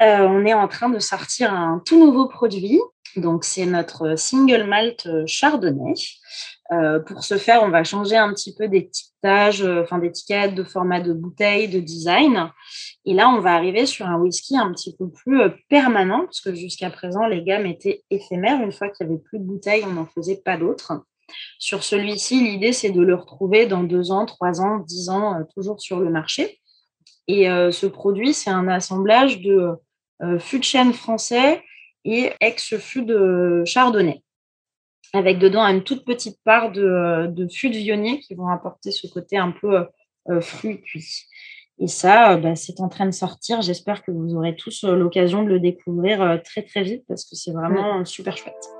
on est en train de sortir un tout nouveau produit. Donc, c'est notre single malt chardonnay. Euh, pour ce faire, on va changer un petit peu d'étiquetage, euh, enfin d'étiquette, de format de bouteille, de design. Et là, on va arriver sur un whisky un petit peu plus euh, permanent, parce que jusqu'à présent, les gammes étaient éphémères. Une fois qu'il n'y avait plus de bouteilles, on n'en faisait pas d'autres. Sur celui-ci, l'idée, c'est de le retrouver dans deux ans, trois ans, dix ans, toujours sur le marché. Et ce produit, c'est un assemblage de fût de chêne français et ex-fût de chardonnay avec dedans une toute petite part de, de fût de vionnier qui vont apporter ce côté un peu euh, fruit cuit. Et ça, euh, bah, c'est en train de sortir. J'espère que vous aurez tous euh, l'occasion de le découvrir très très vite parce que c'est vraiment super chouette.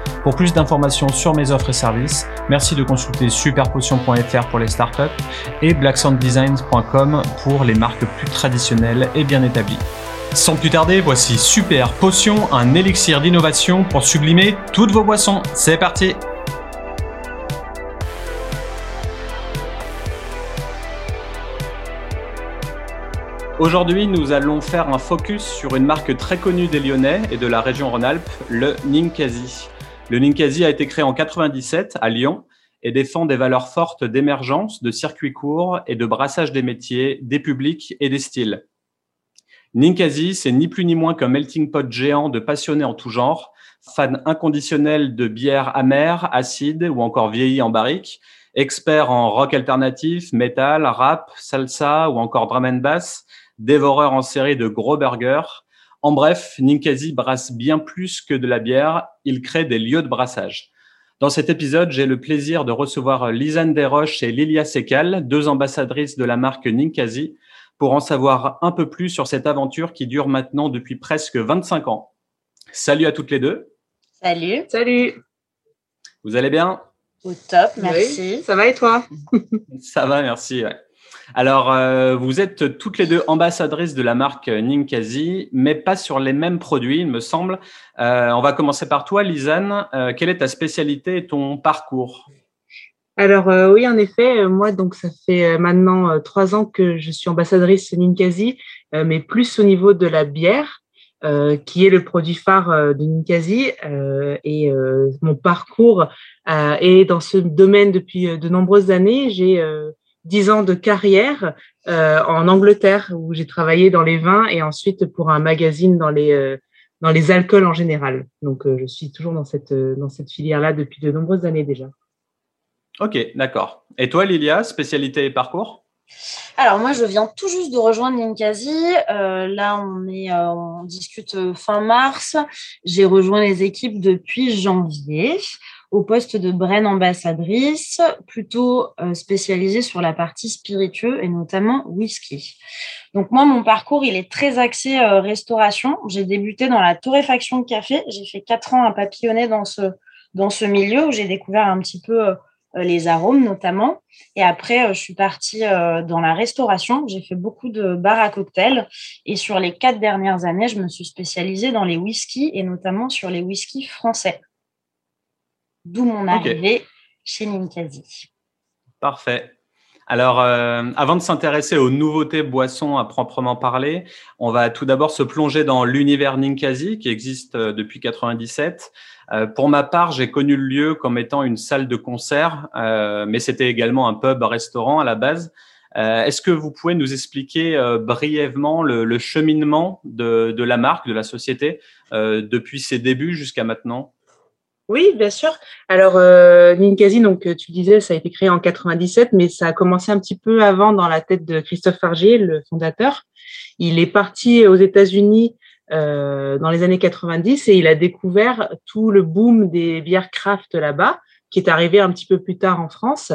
Pour plus d'informations sur mes offres et services, merci de consulter superpotion.fr pour les startups et blacksounddesigns.com pour les marques plus traditionnelles et bien établies. Sans plus tarder, voici Super Potion, un élixir d'innovation pour sublimer toutes vos boissons. C'est parti Aujourd'hui, nous allons faire un focus sur une marque très connue des Lyonnais et de la région Rhône-Alpes, le Ninkasi. Le Ninkasi a été créé en 97 à Lyon et défend des valeurs fortes d'émergence, de circuits courts et de brassage des métiers, des publics et des styles. Ninkasi, c'est ni plus ni moins qu'un melting pot géant de passionnés en tout genre, fans inconditionnels de bières amères, acides ou encore vieillies en barrique, experts en rock alternatif, metal, rap, salsa ou encore drum and bass, dévoreurs en série de gros burgers, en bref, Ninkasi brasse bien plus que de la bière, il crée des lieux de brassage. Dans cet épisode, j'ai le plaisir de recevoir Lisanne Desroches et Lilia Sekal, deux ambassadrices de la marque Ninkasi, pour en savoir un peu plus sur cette aventure qui dure maintenant depuis presque 25 ans. Salut à toutes les deux. Salut. Salut. Vous allez bien? Au top, merci. ça va et toi? Ça va, merci. Alors, euh, vous êtes toutes les deux ambassadrices de la marque Ninkasi, mais pas sur les mêmes produits, il me semble. Euh, on va commencer par toi, Lisanne. Euh, quelle est ta spécialité et ton parcours? Alors oui, en effet, moi donc ça fait maintenant trois ans que je suis ambassadrice Ninkasi, mais plus au niveau de la bière, qui est le produit phare de Ninkasi. et mon parcours est dans ce domaine depuis de nombreuses années. J'ai dix ans de carrière euh, en Angleterre où j'ai travaillé dans les vins et ensuite pour un magazine dans les euh, dans les alcools en général. Donc euh, je suis toujours dans cette dans cette filière là depuis de nombreuses années déjà. Ok, d'accord. Et toi, Lilia, spécialité et parcours? Alors moi, je viens tout juste de rejoindre Ninkasi. là, on est, on discute fin mars. J'ai rejoint les équipes depuis janvier au poste de Brain ambassadrice, plutôt euh, spécialisée sur la partie spiritueux et notamment whisky. Donc moi, mon parcours, il est très axé euh, restauration. J'ai débuté dans la torréfaction de café. J'ai fait quatre ans à papillonner dans ce, dans ce milieu où j'ai découvert un petit peu euh, les arômes notamment. Et après, je suis partie dans la restauration. J'ai fait beaucoup de bars à cocktails. Et sur les quatre dernières années, je me suis spécialisée dans les whiskies et notamment sur les whiskies français. D'où mon arrivée chez Ninkasi. Parfait. Alors, euh, avant de s'intéresser aux nouveautés boissons à proprement parler, on va tout d'abord se plonger dans l'univers Ninkasi qui existe euh, depuis 97. Euh, pour ma part, j'ai connu le lieu comme étant une salle de concert, mais c'était également un pub-restaurant à la base. Est-ce que vous pouvez nous expliquer brièvement le, cheminement de, de, la marque, de la société, depuis ses débuts jusqu'à maintenant? Oui, bien sûr. Alors, euh, Ninkasi, donc euh, tu disais, ça a été créé en 97, mais ça a commencé un petit peu avant dans la tête de Christophe Fargier, le fondateur. Il est parti aux États-Unis euh, dans les années 90 et il a découvert tout le boom des bières craft là-bas, qui est arrivé un petit peu plus tard en France.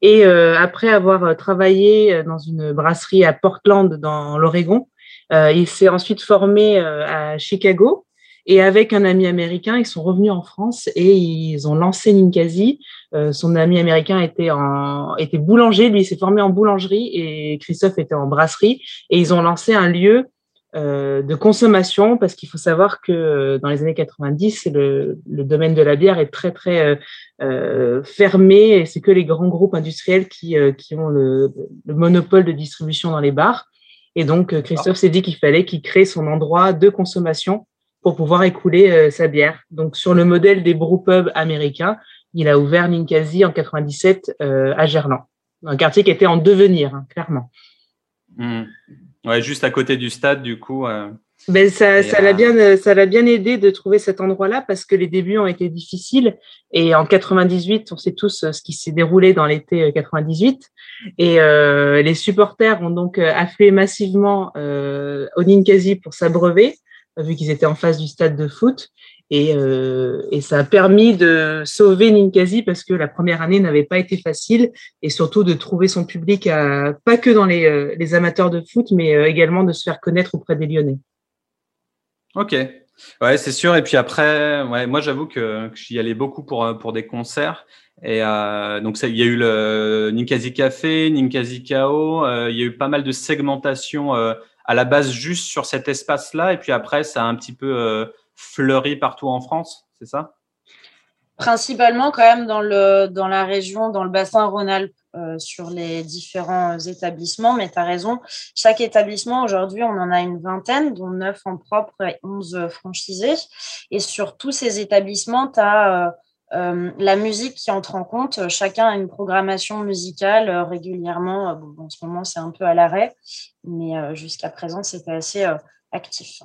Et euh, après avoir travaillé dans une brasserie à Portland, dans l'Oregon, il s'est ensuite formé à Chicago Et avec un ami américain, ils sont revenus en France et ils ont lancé Ninkasi. Euh, son ami américain était, en, était boulanger, lui s'est formé en boulangerie et Christophe était en brasserie. Et ils ont lancé un lieu euh, de consommation parce qu'il faut savoir que euh, dans les années 90, le, le domaine de la bière est très très euh, fermé et c'est que les grands groupes industriels qui, qui ont le, le, monopole de distribution dans les bars. Et donc Christophe s'est dit qu'il fallait qu'il crée son endroit de consommation pour pouvoir écouler sa bière. Donc sur le modèle des brewpubs américains, il a ouvert Ninkasi en 97 à Gerland, un quartier qui était en devenir, hein, clairement. Mmh. Ouais, juste à côté du stade, du coup. Euh, ben, ça, ça l'a bien, euh, ça l'a bien aidé de trouver cet endroit-là parce que les débuts ont été difficiles. Et en 98, on sait tous euh, ce qui s'est déroulé dans l'été 98. Et euh, les supporters ont donc afflué massivement euh, au Ninkasi pour s'abreuver, vu qu'ils étaient en face du stade de foot. Et, euh, et, ça a permis de sauver Ninkasi parce que la première année n'avait pas été facile et surtout de trouver son public, à, pas que dans les, euh, amateurs de foot, mais euh, également de se faire connaître auprès des Lyonnais. Ok, ouais, c'est sûr. Et puis après, ouais, moi j'avoue que, j'y allais beaucoup pour, pour des concerts. Et donc il y a eu le Ninkasi Café, Ninkasi. Euh, il y a eu pas mal de segmentation à la base juste sur cet espace-là. Et puis après, ça a un petit peu fleuri partout en France, c'est ça? Principalement quand même dans, le, dans la région, dans le bassin Rhône-Alpes, euh, sur les différents établissements. Mais tu as raison, chaque établissement, aujourd'hui, on en a une vingtaine, dont 9 en propre et 11 franchisés. Et sur tous ces établissements, tu as... Euh, euh, la musique qui entre en compte, chacun a une programmation musicale euh, régulièrement. Bon, en ce moment, c'est un peu à l'arrêt, mais euh, jusqu'à présent, c'était assez actif.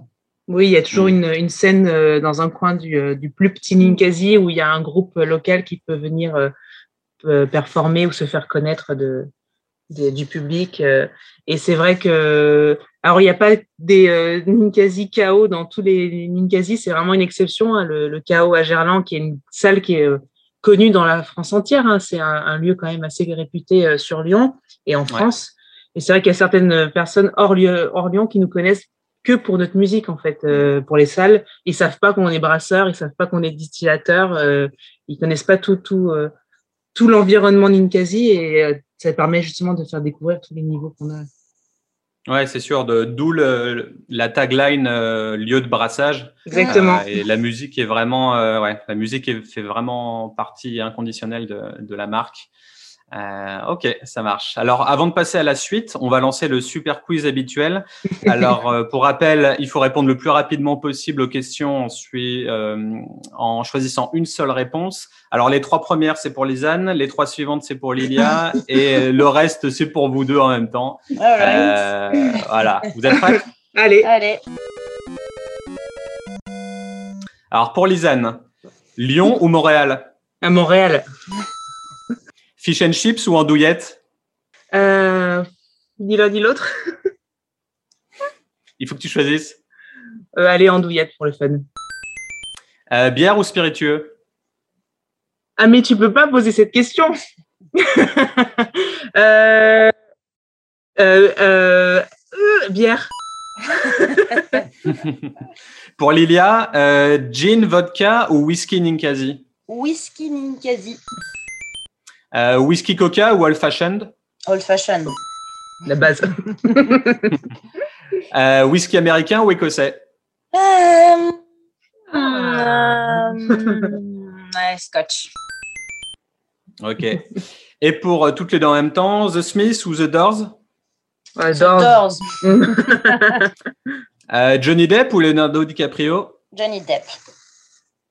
Oui, il y a toujours mm. une, une scène euh, dans un coin du, euh, du, plus petit Ninkasi où il y a un groupe local qui peut venir euh, performer ou se faire connaître de, du public. Et c'est vrai que, alors il n'y a pas des Ninkasi KO dans tous les Ninkasi, c'est vraiment une exception. Hein, le, le, KO à Gerland, qui est une salle qui est connue dans la France entière. Hein, c'est un, un, lieu quand même assez réputé sur Lyon et en France. Et c'est vrai qu'il y a certaines personnes hors, lieu, hors Lyon qui nous connaissent que pour notre musique en fait euh, pour les salles ils savent pas qu'on est brasseur ils savent pas qu'on est distillateur euh, ils connaissent pas tout tout euh, tout l'environnement Ninkasi et euh, ça permet justement de faire découvrir tous les niveaux qu'on a. Ouais c'est sûr d'où la tagline euh, lieu de brassage. Exactement. Et la musique est vraiment ouais la musique est, fait vraiment partie inconditionnelle de, de la marque euh, ok, ça marche. Alors, avant de passer à la suite, on va lancer le super quiz habituel. Alors, euh, pour rappel, il faut répondre le plus rapidement possible aux questions en, euh, en choisissant une seule réponse. Alors, les trois premières, c'est pour Lisanne, les trois suivantes, c'est pour Lilia, et le reste, c'est pour vous deux en même temps. Euh, voilà, vous êtes prêts? Allez. Allez. Alors, pour Lisanne, Lyon ou Montréal? À Montréal. Fish and chips ou andouillette? Euh, Ni l'un ni l'autre. Il faut que tu choisisses. Euh, allez, andouillette pour le fun. Euh, bière ou spiritueux? Ah, mais tu peux pas poser cette question. euh, euh, euh, bière. pour Lilia, euh, gin, vodka ou whisky Ninkasi? Whisky Ninkasi. Euh, whisky Coca ou old fashioned Old fashioned. La base. euh, whisky américain ou écossais? Euh... Ouais, Scotch. Ok. Et pour euh, toutes les deux en même temps, The Smiths ou The Doors? Ouais, The Doors. euh, Johnny Depp ou Leonardo DiCaprio? Johnny Depp.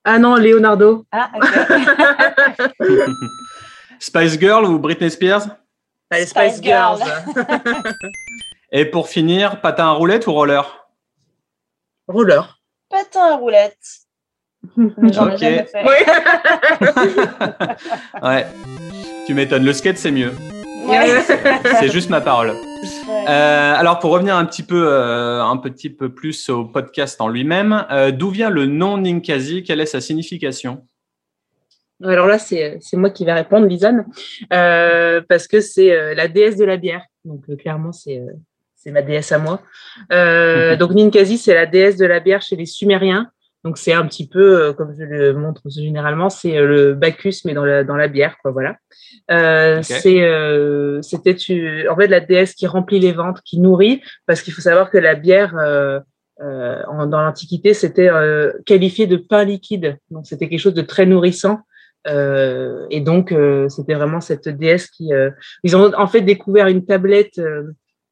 Ah non, Leonardo. Ah, ok. Spice Girl ou Britney Spears? Allez, Spice, Spice Girls. Et pour finir, patin à roulette ou roller? Roller. Patin à roulette. J'en ai Ok. jamais fait. Oui. Ouais. Tu m'étonnes, le skate c'est mieux. Ouais. C'est juste ma parole. Ouais. Euh, alors pour revenir un petit peu, euh, un petit peu plus au podcast en lui-même, euh, d'où vient le nom Ninkasi? Quelle est sa signification? Alors là, c'est c'est moi qui vais répondre, Lisanne, euh, parce que c'est euh, la déesse de la bière. Donc euh, clairement, c'est euh, c'est ma déesse à moi. Euh, Mhm. Donc Ninkasi, c'est la déesse de la bière chez les Sumériens. Donc c'est un petit peu, comme je le montre généralement, c'est le Bacchus mais dans la, dans la bière, quoi, voilà. C'est, c'était en fait la déesse qui remplit les ventres, qui nourrit, parce qu'il faut savoir que la bière dans l'Antiquité c'était qualifié de pain liquide, donc c'était quelque chose de très nourrissant. Euh, et donc, euh, c'était vraiment cette déesse qui. Euh, ils ont en fait découvert une tablette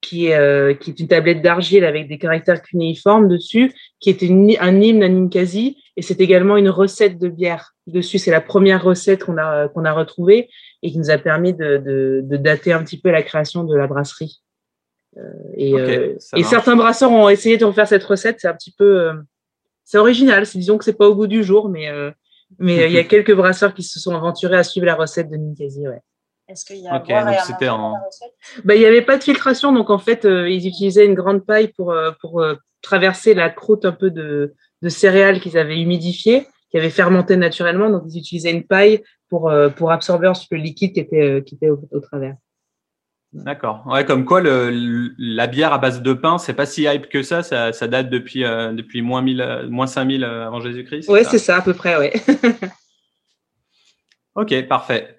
qui est, qui est une tablette d'argile avec des caractères cunéiformes dessus, qui était un hymne à Ninkasi, et c'est également une recette de bière dessus. C'est la première recette qu'on a, qu'on a retrouvée et qui nous a permis de, de, de, dater un petit peu la création de la brasserie. et, et certains brasseurs ont essayé de refaire cette recette. C'est un petit peu. c'est original. Disons que c'est pas au goût du jour, mais mais euh, il y a quelques brasseurs qui se sont aventurés à suivre la recette de Ninkasi, ouais. Est-ce qu'il y a okay, donc c'était en... bah, Il n'y avait pas de filtration, donc en fait, euh, ils utilisaient une grande paille pour, euh, pour traverser la croûte un peu de, de céréales qu'ils avaient humidifiées, qui avaient fermenté naturellement. Donc, ils utilisaient une paille pour, pour absorber ensuite le liquide qui était, qui était au travers. D'accord. Ouais, comme quoi le, la bière à base de pain, c'est pas si hype que ça. Ça, ça date depuis euh, depuis moins 1000, moins 5000 euh, avant Jésus-Christ. Oui, c'est ça à peu près, oui. ok, parfait.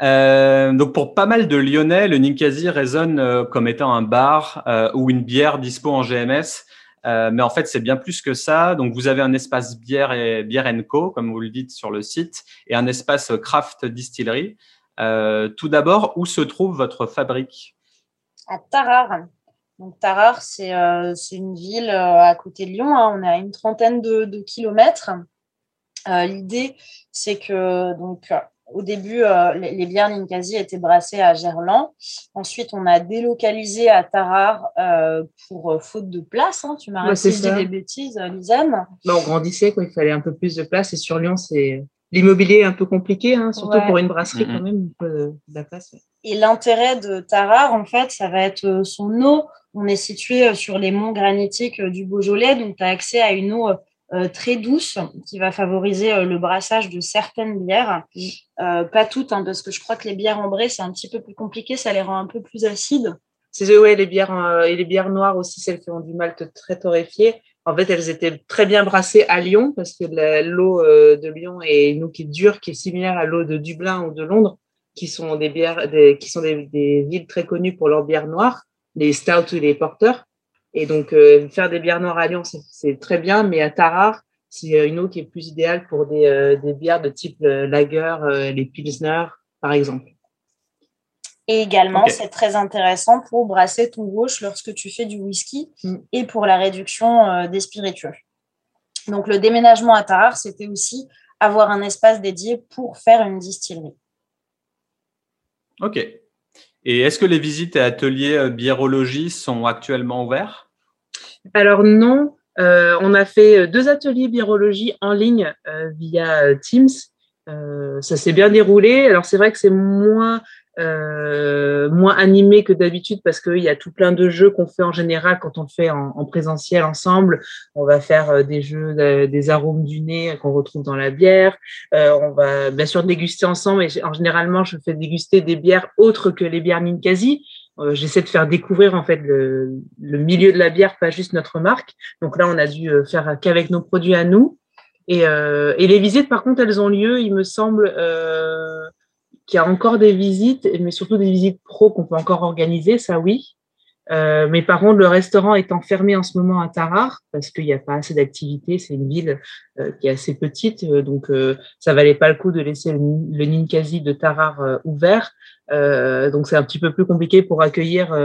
Euh, donc pour pas mal de Lyonnais, le Ninkasi résonne euh, comme étant un bar ou une bière dispo en GMS. mais en fait, c'est bien plus que ça. Donc, vous avez un espace bière et bière co, comme vous le dites sur le site, et un espace craft distillerie. Euh, tout d'abord, où se trouve votre fabrique? À Tarare. Donc Tarare, c'est euh, une ville euh, à côté de Lyon. Hein. On est à une trentaine de, kilomètres. L'idée, c'est que donc au début, les, bières Ninkasi étaient brassées à Gerland. Ensuite, on a délocalisé à Tarare pour faute de place. Hein. Tu m'as ouais, dit des bêtises, Lisanne. on grandissait, quoi. il fallait un peu plus de place. Et sur Lyon, c'est l'immobilier est un peu compliqué, hein, surtout pour une brasserie quand même, de la place. Et l'intérêt de Tarare, en fait, ça va être euh, son eau. On est situé euh, sur les monts granitiques euh, du Beaujolais, donc tu as accès à une eau très douce qui va favoriser le brassage de certaines bières. pas toutes, hein, parce que je crois que les bières ambrées, c'est un petit peu plus compliqué, ça les rend un peu plus acides. C'est ouais, les bières et les bières noires aussi, celles qui ont du malt très torréfié. En fait, elles étaient très bien brassées à Lyon parce que l'eau euh, de Lyon est une eau qui est dure, qui est similaire à l'eau de Dublin ou de Londres, qui sont des bières, qui sont des, villes très connues pour leurs bières noires, les stouts ou les porteurs. Et donc, euh, faire des bières noires à Lyon, c'est très bien, mais à Tarare, c'est une eau qui est plus idéale pour des, euh, des bières de type lager, les pilsner, par exemple. Et également, c'est très intéressant pour brasser ton gauche lorsque tu fais du whisky mm. et pour la réduction euh, des spiritueux. Donc, le déménagement à Tarare, c'était aussi avoir un espace dédié pour faire une distillerie. Ok. Et est-ce que les visites et ateliers euh, biérologie sont actuellement ouverts? Alors non, euh, on a fait deux ateliers biérologie en ligne via Teams. ça s'est bien déroulé. Alors c'est vrai que c'est moins euh, moins animé que d'habitude parce qu'il y a tout plein de jeux qu'on fait en général quand on le fait en, présentiel ensemble. On va faire euh, des jeux des arômes du nez qu'on retrouve dans la bière. Euh, on va bien sûr déguster ensemble et en généralement je fais déguster des bières autres que les bières Ninkasi. J'essaie de faire découvrir en fait le, le, milieu de la bière, pas juste notre marque. Donc là, on a dû faire qu'avec nos produits à nous. Et, et, les visites, par contre, elles ont lieu, il me semble, euh, qu'il y a encore des visites, mais surtout des visites pro qu'on peut encore organiser, ça oui. Euh, mais par contre, le restaurant étant fermé en ce moment à Tarare, parce qu'il n'y a pas assez d'activité, c'est une ville euh, qui est assez petite, euh, donc ça valait pas le coup de laisser le, le Ninkasi de Tarare ouvert. donc c'est un petit peu plus compliqué pour accueillir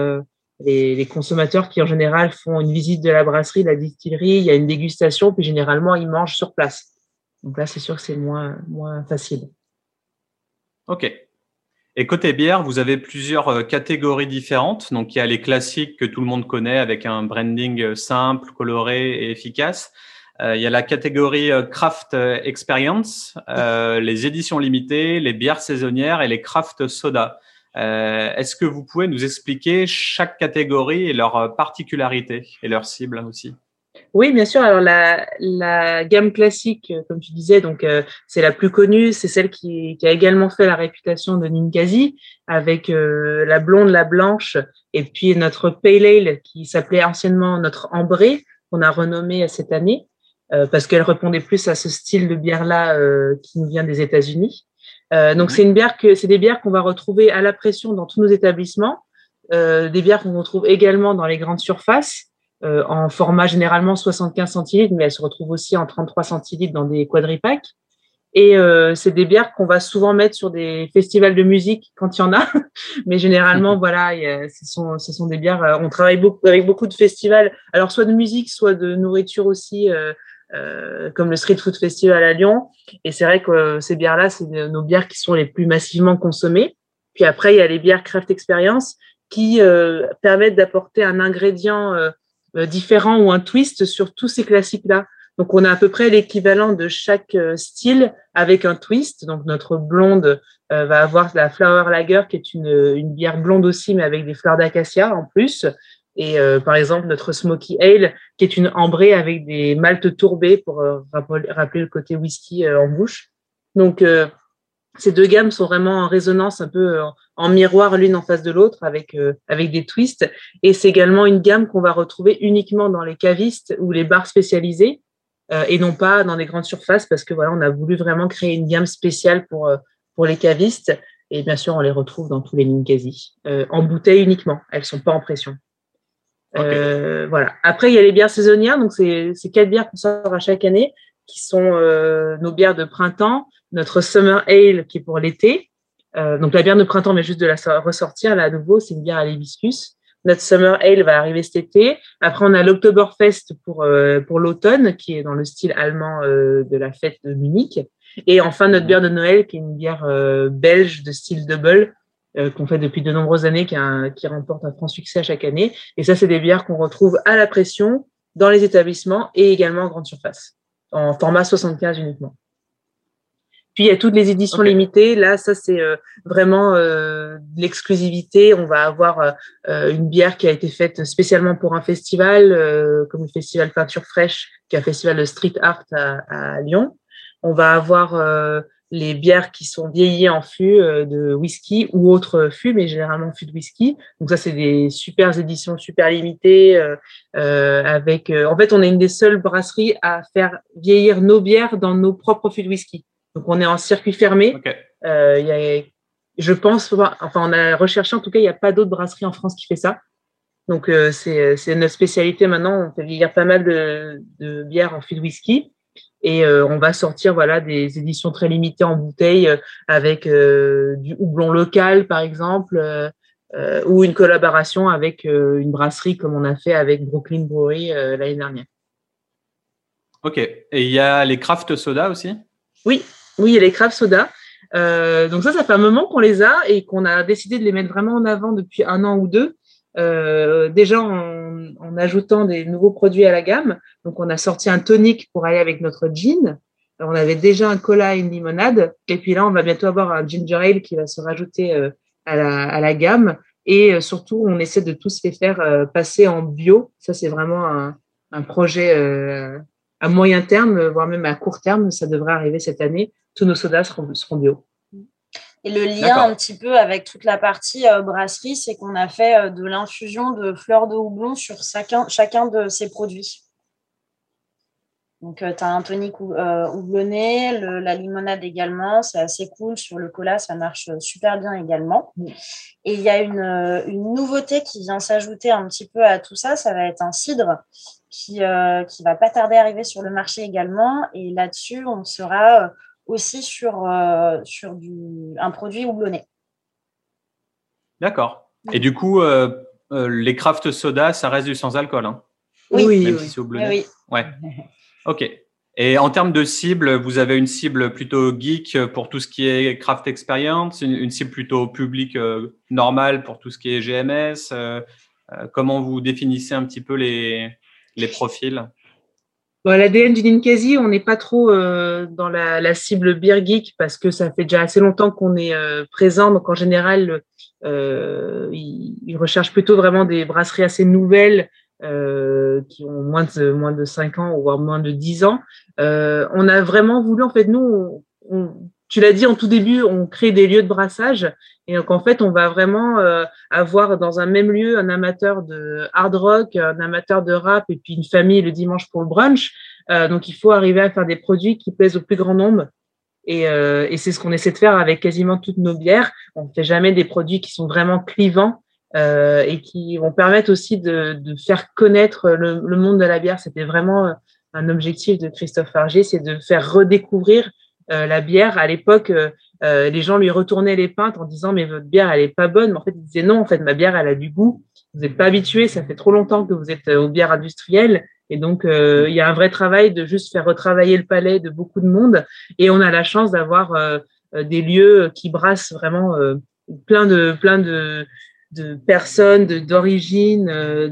les, consommateurs qui en général font une visite de la brasserie, de la distillerie, il y a une dégustation, puis généralement ils mangent sur place. Donc là, c'est sûr que c'est moins facile. Ok. Et côté bière, vous avez plusieurs euh, catégories différentes. Donc, il y a les classiques que tout le monde connaît avec un branding euh, simple, coloré et efficace. Euh, il y a la catégorie craft experience, les éditions limitées, les bières saisonnières et les craft soda. Est-ce que vous pouvez nous expliquer chaque catégorie et leurs particularités et leurs cibles aussi? Oui, bien sûr. Alors la, la gamme classique, euh, comme tu disais, donc euh, c'est la plus connue, c'est celle qui, qui, a également fait la réputation de Ninkasi, avec euh, la blonde, la blanche, et puis notre pale ale qui s'appelait anciennement notre ambré, qu'on a renommé cette année. parce qu'elle répondait plus à ce style de bière-là qui nous vient des États-Unis. donc, c'est une bière que c'est des bières qu'on va retrouver à la pression dans tous nos établissements, des bières qu'on retrouve également dans les grandes surfaces. En format généralement 75 centilitres, mais elles se retrouvent aussi en 33 centilitres dans des quadripacks. Et euh, c'est des bières qu'on va souvent mettre sur des festivals de musique quand il y en a. Mais généralement, voilà, ce, sont, ce sont des bières. Euh, on travaille beaucoup avec beaucoup de festivals, alors soit de musique, soit de nourriture aussi, euh, euh, comme le Street Food Festival à Lyon. Et c'est vrai que ces bières-là, c'est nos bières qui sont les plus massivement consommées. Puis après, il y a les bières Craft Experience qui permettent d'apporter un ingrédient différent ou un twist sur tous ces classiques-là. Donc, on a à peu près l'équivalent de chaque euh, style avec un twist. Donc, notre blonde euh, va avoir la Flower Lager, qui est une, une, bière blonde aussi, mais avec des fleurs d'acacia en plus. Et euh, par exemple, notre Smoky Ale, qui est une ambrée avec des maltes tourbées pour rappeler le côté whisky en bouche. Donc, ces deux gammes sont vraiment en résonance, un peu en miroir l'une en face de l'autre, avec, avec des twists. Et c'est également une gamme qu'on va retrouver uniquement dans les cavistes ou les bars spécialisés. Euh, et non pas dans des grandes surfaces parce que voilà, on a voulu vraiment créer une gamme spéciale pour, euh, pour les cavistes. Et bien sûr, on les retrouve dans tous les quasi euh, en bouteille uniquement. Elles sont pas en pression. Euh, voilà. Après, il y a les bières saisonnières. Donc, c'est quatre bières qu'on sort à chaque année, qui sont euh, nos bières de printemps, notre Summer Ale qui est pour l'été. Euh, donc, la bière de printemps, mais juste de la ressortir, là, à nouveau, c'est une bière à l'hibiscus. Notre Summer Ale va arriver cet été. Après, on a l'Oktoberfest pour, euh, pour l'automne, qui est dans le style allemand euh, de la fête de Munich. Et enfin, notre bière de Noël, qui est une bière euh, belge de style double, qu'on fait depuis de nombreuses années, qui, qui remporte un franc succès à chaque année. Et ça, c'est des bières qu'on retrouve à la pression dans les établissements et également en grande surface, en format 75 uniquement. Puis il y a toutes les éditions limitées. Là, ça c'est euh, vraiment euh, l'exclusivité. On va avoir euh, une bière qui a été faite spécialement pour un festival, comme le festival Peinture Fraîche, qui est un festival de street art à, Lyon. On va avoir les bières qui sont vieillies en fût de whisky ou autres fûts, mais généralement fût de whisky. Donc ça, c'est des super éditions super limitées. avec, en fait, on est une des seules brasseries à faire vieillir nos bières dans nos propres fûts de whisky. Donc, on est en circuit fermé. Euh, y a, je pense, enfin, on a recherché, en tout cas, il n'y a pas d'autre brasserie en France qui fait ça. Donc, euh, c'est notre spécialité maintenant. On fait vieillir pas mal de, de bières en fût de whisky. Et euh, on va sortir voilà des éditions très limitées en bouteille euh, avec euh, du houblon local, par exemple, ou une collaboration avec une brasserie comme on a fait avec Brooklyn Brewery l'année dernière. Ok. Et il y a les craft soda aussi? Oui, oui, a les craft soda. Euh, donc ça, ça fait un moment qu'on les a et qu'on a décidé de les mettre vraiment en avant depuis un an ou deux. Euh, déjà en, en, ajoutant des nouveaux produits à la gamme. Donc on a sorti un tonic pour aller avec notre gin. On avait déjà un cola et une limonade. Et puis là, on va bientôt avoir un ginger ale qui va se rajouter euh, à, la, à, la, gamme. Et euh, surtout, on essaie de tous les faire euh, passer en bio. Ça, c'est vraiment un, un projet à moyen terme, voire même à court terme. Ça devrait arriver cette année tous nos sodas seront, bio. Et le lien un petit peu avec toute la partie euh, brasserie, c'est qu'on a fait euh, de l'infusion de fleurs de houblon sur chacun, chacun de ces produits. Donc, euh, tu as un tonic houblonné, la limonade également, c'est assez cool. Sur le cola, ça marche super bien également. Et il y a une, une nouveauté qui vient s'ajouter un petit peu à tout ça, ça va être un cidre qui, qui va pas tarder à arriver sur le marché également. Et là-dessus, on sera aussi sur, euh, sur du, un produit houblonné. D'accord. Et du coup, euh, euh, les craft soda, ça reste du sans alcool hein? Oui, oui, Même si c'est houblonné? Oui. Ouais. Ok. Et en termes de cible, vous avez une cible plutôt geek pour tout ce qui est craft experience, une, cible plutôt public normale pour tout ce qui est GMS. comment vous définissez un petit peu les, les profils L'ADN du Ninkasi, on n'est pas trop euh, dans la, cible beer geek parce que ça fait déjà assez longtemps qu'on est euh, présent. Donc en général, euh, ils, recherchent plutôt vraiment des brasseries assez nouvelles qui ont moins de moins de 5 ans ou voire moins de 10 ans. On a vraiment voulu, en fait, nous, tu l'as dit en tout début, on crée des lieux de brassage. Et donc, en fait, on va vraiment euh, avoir dans un même lieu un amateur de hard rock, un amateur de rap et puis une famille le dimanche pour le brunch. donc, il faut arriver à faire des produits qui plaisent au plus grand nombre. Et, et c'est ce qu'on essaie de faire avec quasiment toutes nos bières. On ne fait jamais des produits qui sont vraiment clivants euh, et qui vont permettre aussi de, de faire connaître le, le, monde de la bière. C'était vraiment un objectif de Christophe Fargier, c'est de faire redécouvrir euh, la bière. À l'époque, euh, euh, les gens lui retournaient les pintes en disant mais votre bière elle est pas bonne. Mais en fait, il disait non, en fait ma bière elle a du goût. Vous n'êtes pas habitué, ça fait trop longtemps que vous êtes aux bières industrielles. Et donc, il y a un vrai travail de juste faire retravailler le palais de beaucoup de monde. Et on a la chance d'avoir des lieux qui brassent vraiment plein de plein de, de personnes, d'origine,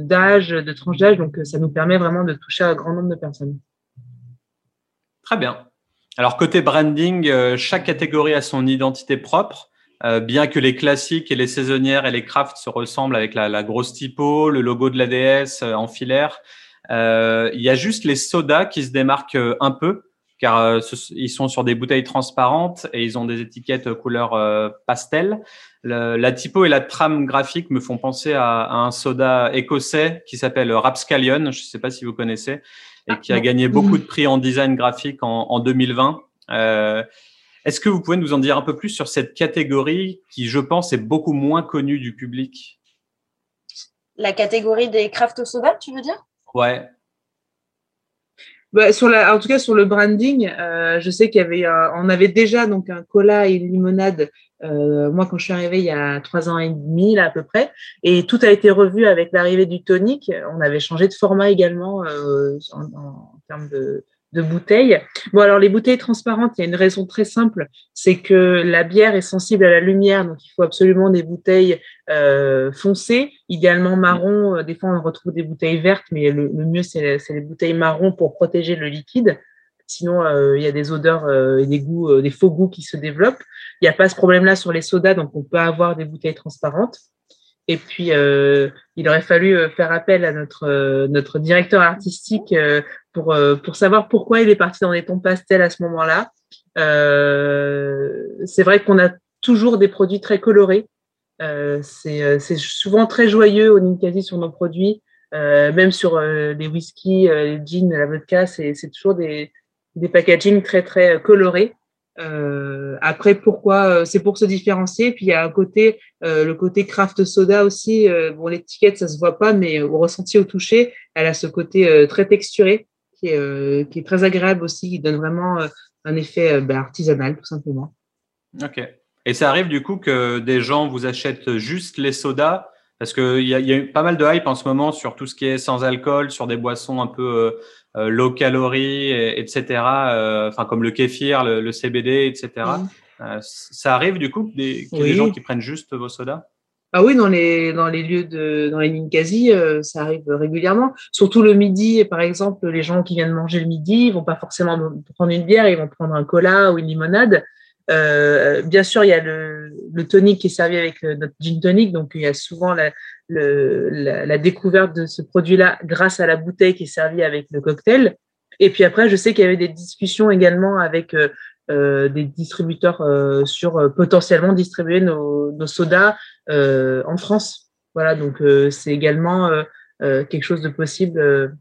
d'âge, de tranche d'âge. Donc, ça nous permet vraiment de toucher un grand nombre de personnes. Très bien. Alors côté branding, euh, chaque catégorie a son identité propre. Euh, bien que les classiques et les saisonnières et les crafts se ressemblent avec la, grosse typo, le logo de l'ADS euh, en filaire, il y a juste les sodas qui se démarquent un peu, car ils sont sur des bouteilles transparentes et ils ont des étiquettes couleur pastel. la typo et la trame graphique me font penser à, un soda écossais qui s'appelle Rapscallion, je ne sais pas si vous connaissez et qui a gagné beaucoup de prix en design graphique en, 2020. Euh, Est-ce que vous pouvez nous en dire un peu plus sur cette catégorie qui, je pense, est beaucoup moins connue du public? La catégorie des craft soda, tu veux dire? Ouais. Bah, sur la, en tout cas, sur le branding, euh, je sais qu'il y avait, on avait déjà donc un cola et une limonade. Euh, moi, quand je suis arrivée il y a trois ans et demi là à peu près, et tout a été revu avec l'arrivée du tonic. On avait changé de format également euh, en, en, termes de, de bouteilles. Bon, alors les bouteilles transparentes, il y a une raison très simple, c'est que la bière est sensible à la lumière, donc il faut absolument des bouteilles euh, foncées, idéalement marron. Euh, des fois, on retrouve des bouteilles vertes, mais le, mieux, c'est les bouteilles marron pour protéger le liquide. Sinon, euh, il y a des odeurs euh, et des goûts, euh, des faux goûts qui se développent. Il n'y a pas ce problème-là sur les sodas, donc on peut avoir des bouteilles transparentes. Et puis, euh, il aurait fallu euh, faire appel à notre, euh, notre directeur artistique pour, pour savoir pourquoi il est parti dans des tons pastels à ce moment-là. c'est vrai qu'on a toujours des produits très colorés. c'est souvent très joyeux au Ninkasi sur nos produits, même sur les whisky, les gins, la vodka, c'est toujours des, des packaging très très colorés. Euh, après, pourquoi euh, C'est pour se différencier. Puis il y a un côté, euh, le côté craft soda aussi. Euh, bon, l'étiquette, ça se voit pas, mais au ressenti, au toucher, elle a ce côté euh, très texturé qui est, qui est très agréable aussi, qui donne vraiment un effet ben, artisanal, tout simplement. Ok. Et ça arrive du coup que des gens vous achètent juste les sodas? Parce qu'il y, y, a pas mal de hype en ce moment sur tout ce qui est sans alcool, sur des boissons un peu euh, low calories, etc. Euh, enfin, comme le kéfir, le, CBD, etc. Euh, ça arrive du coup des, qu'il y a des gens qui prennent juste vos sodas? Ah oui, dans les dans les lieux de dans les Ninkasi, ça arrive régulièrement. Surtout le midi, par exemple, les gens qui viennent manger le midi, ils vont pas forcément prendre une bière, ils vont prendre un cola ou une limonade. Euh, bien sûr, il y a le, le tonic qui est servi avec notre gin tonic, donc il y a souvent la, le, la, découverte de ce produit-là grâce à la bouteille qui est servie avec le cocktail. Et puis après, je sais qu'il y avait des discussions également avec euh, euh des distributeurs euh, sur euh, potentiellement distribuer nos, nos sodas en France. Voilà, donc c'est également quelque chose de possible.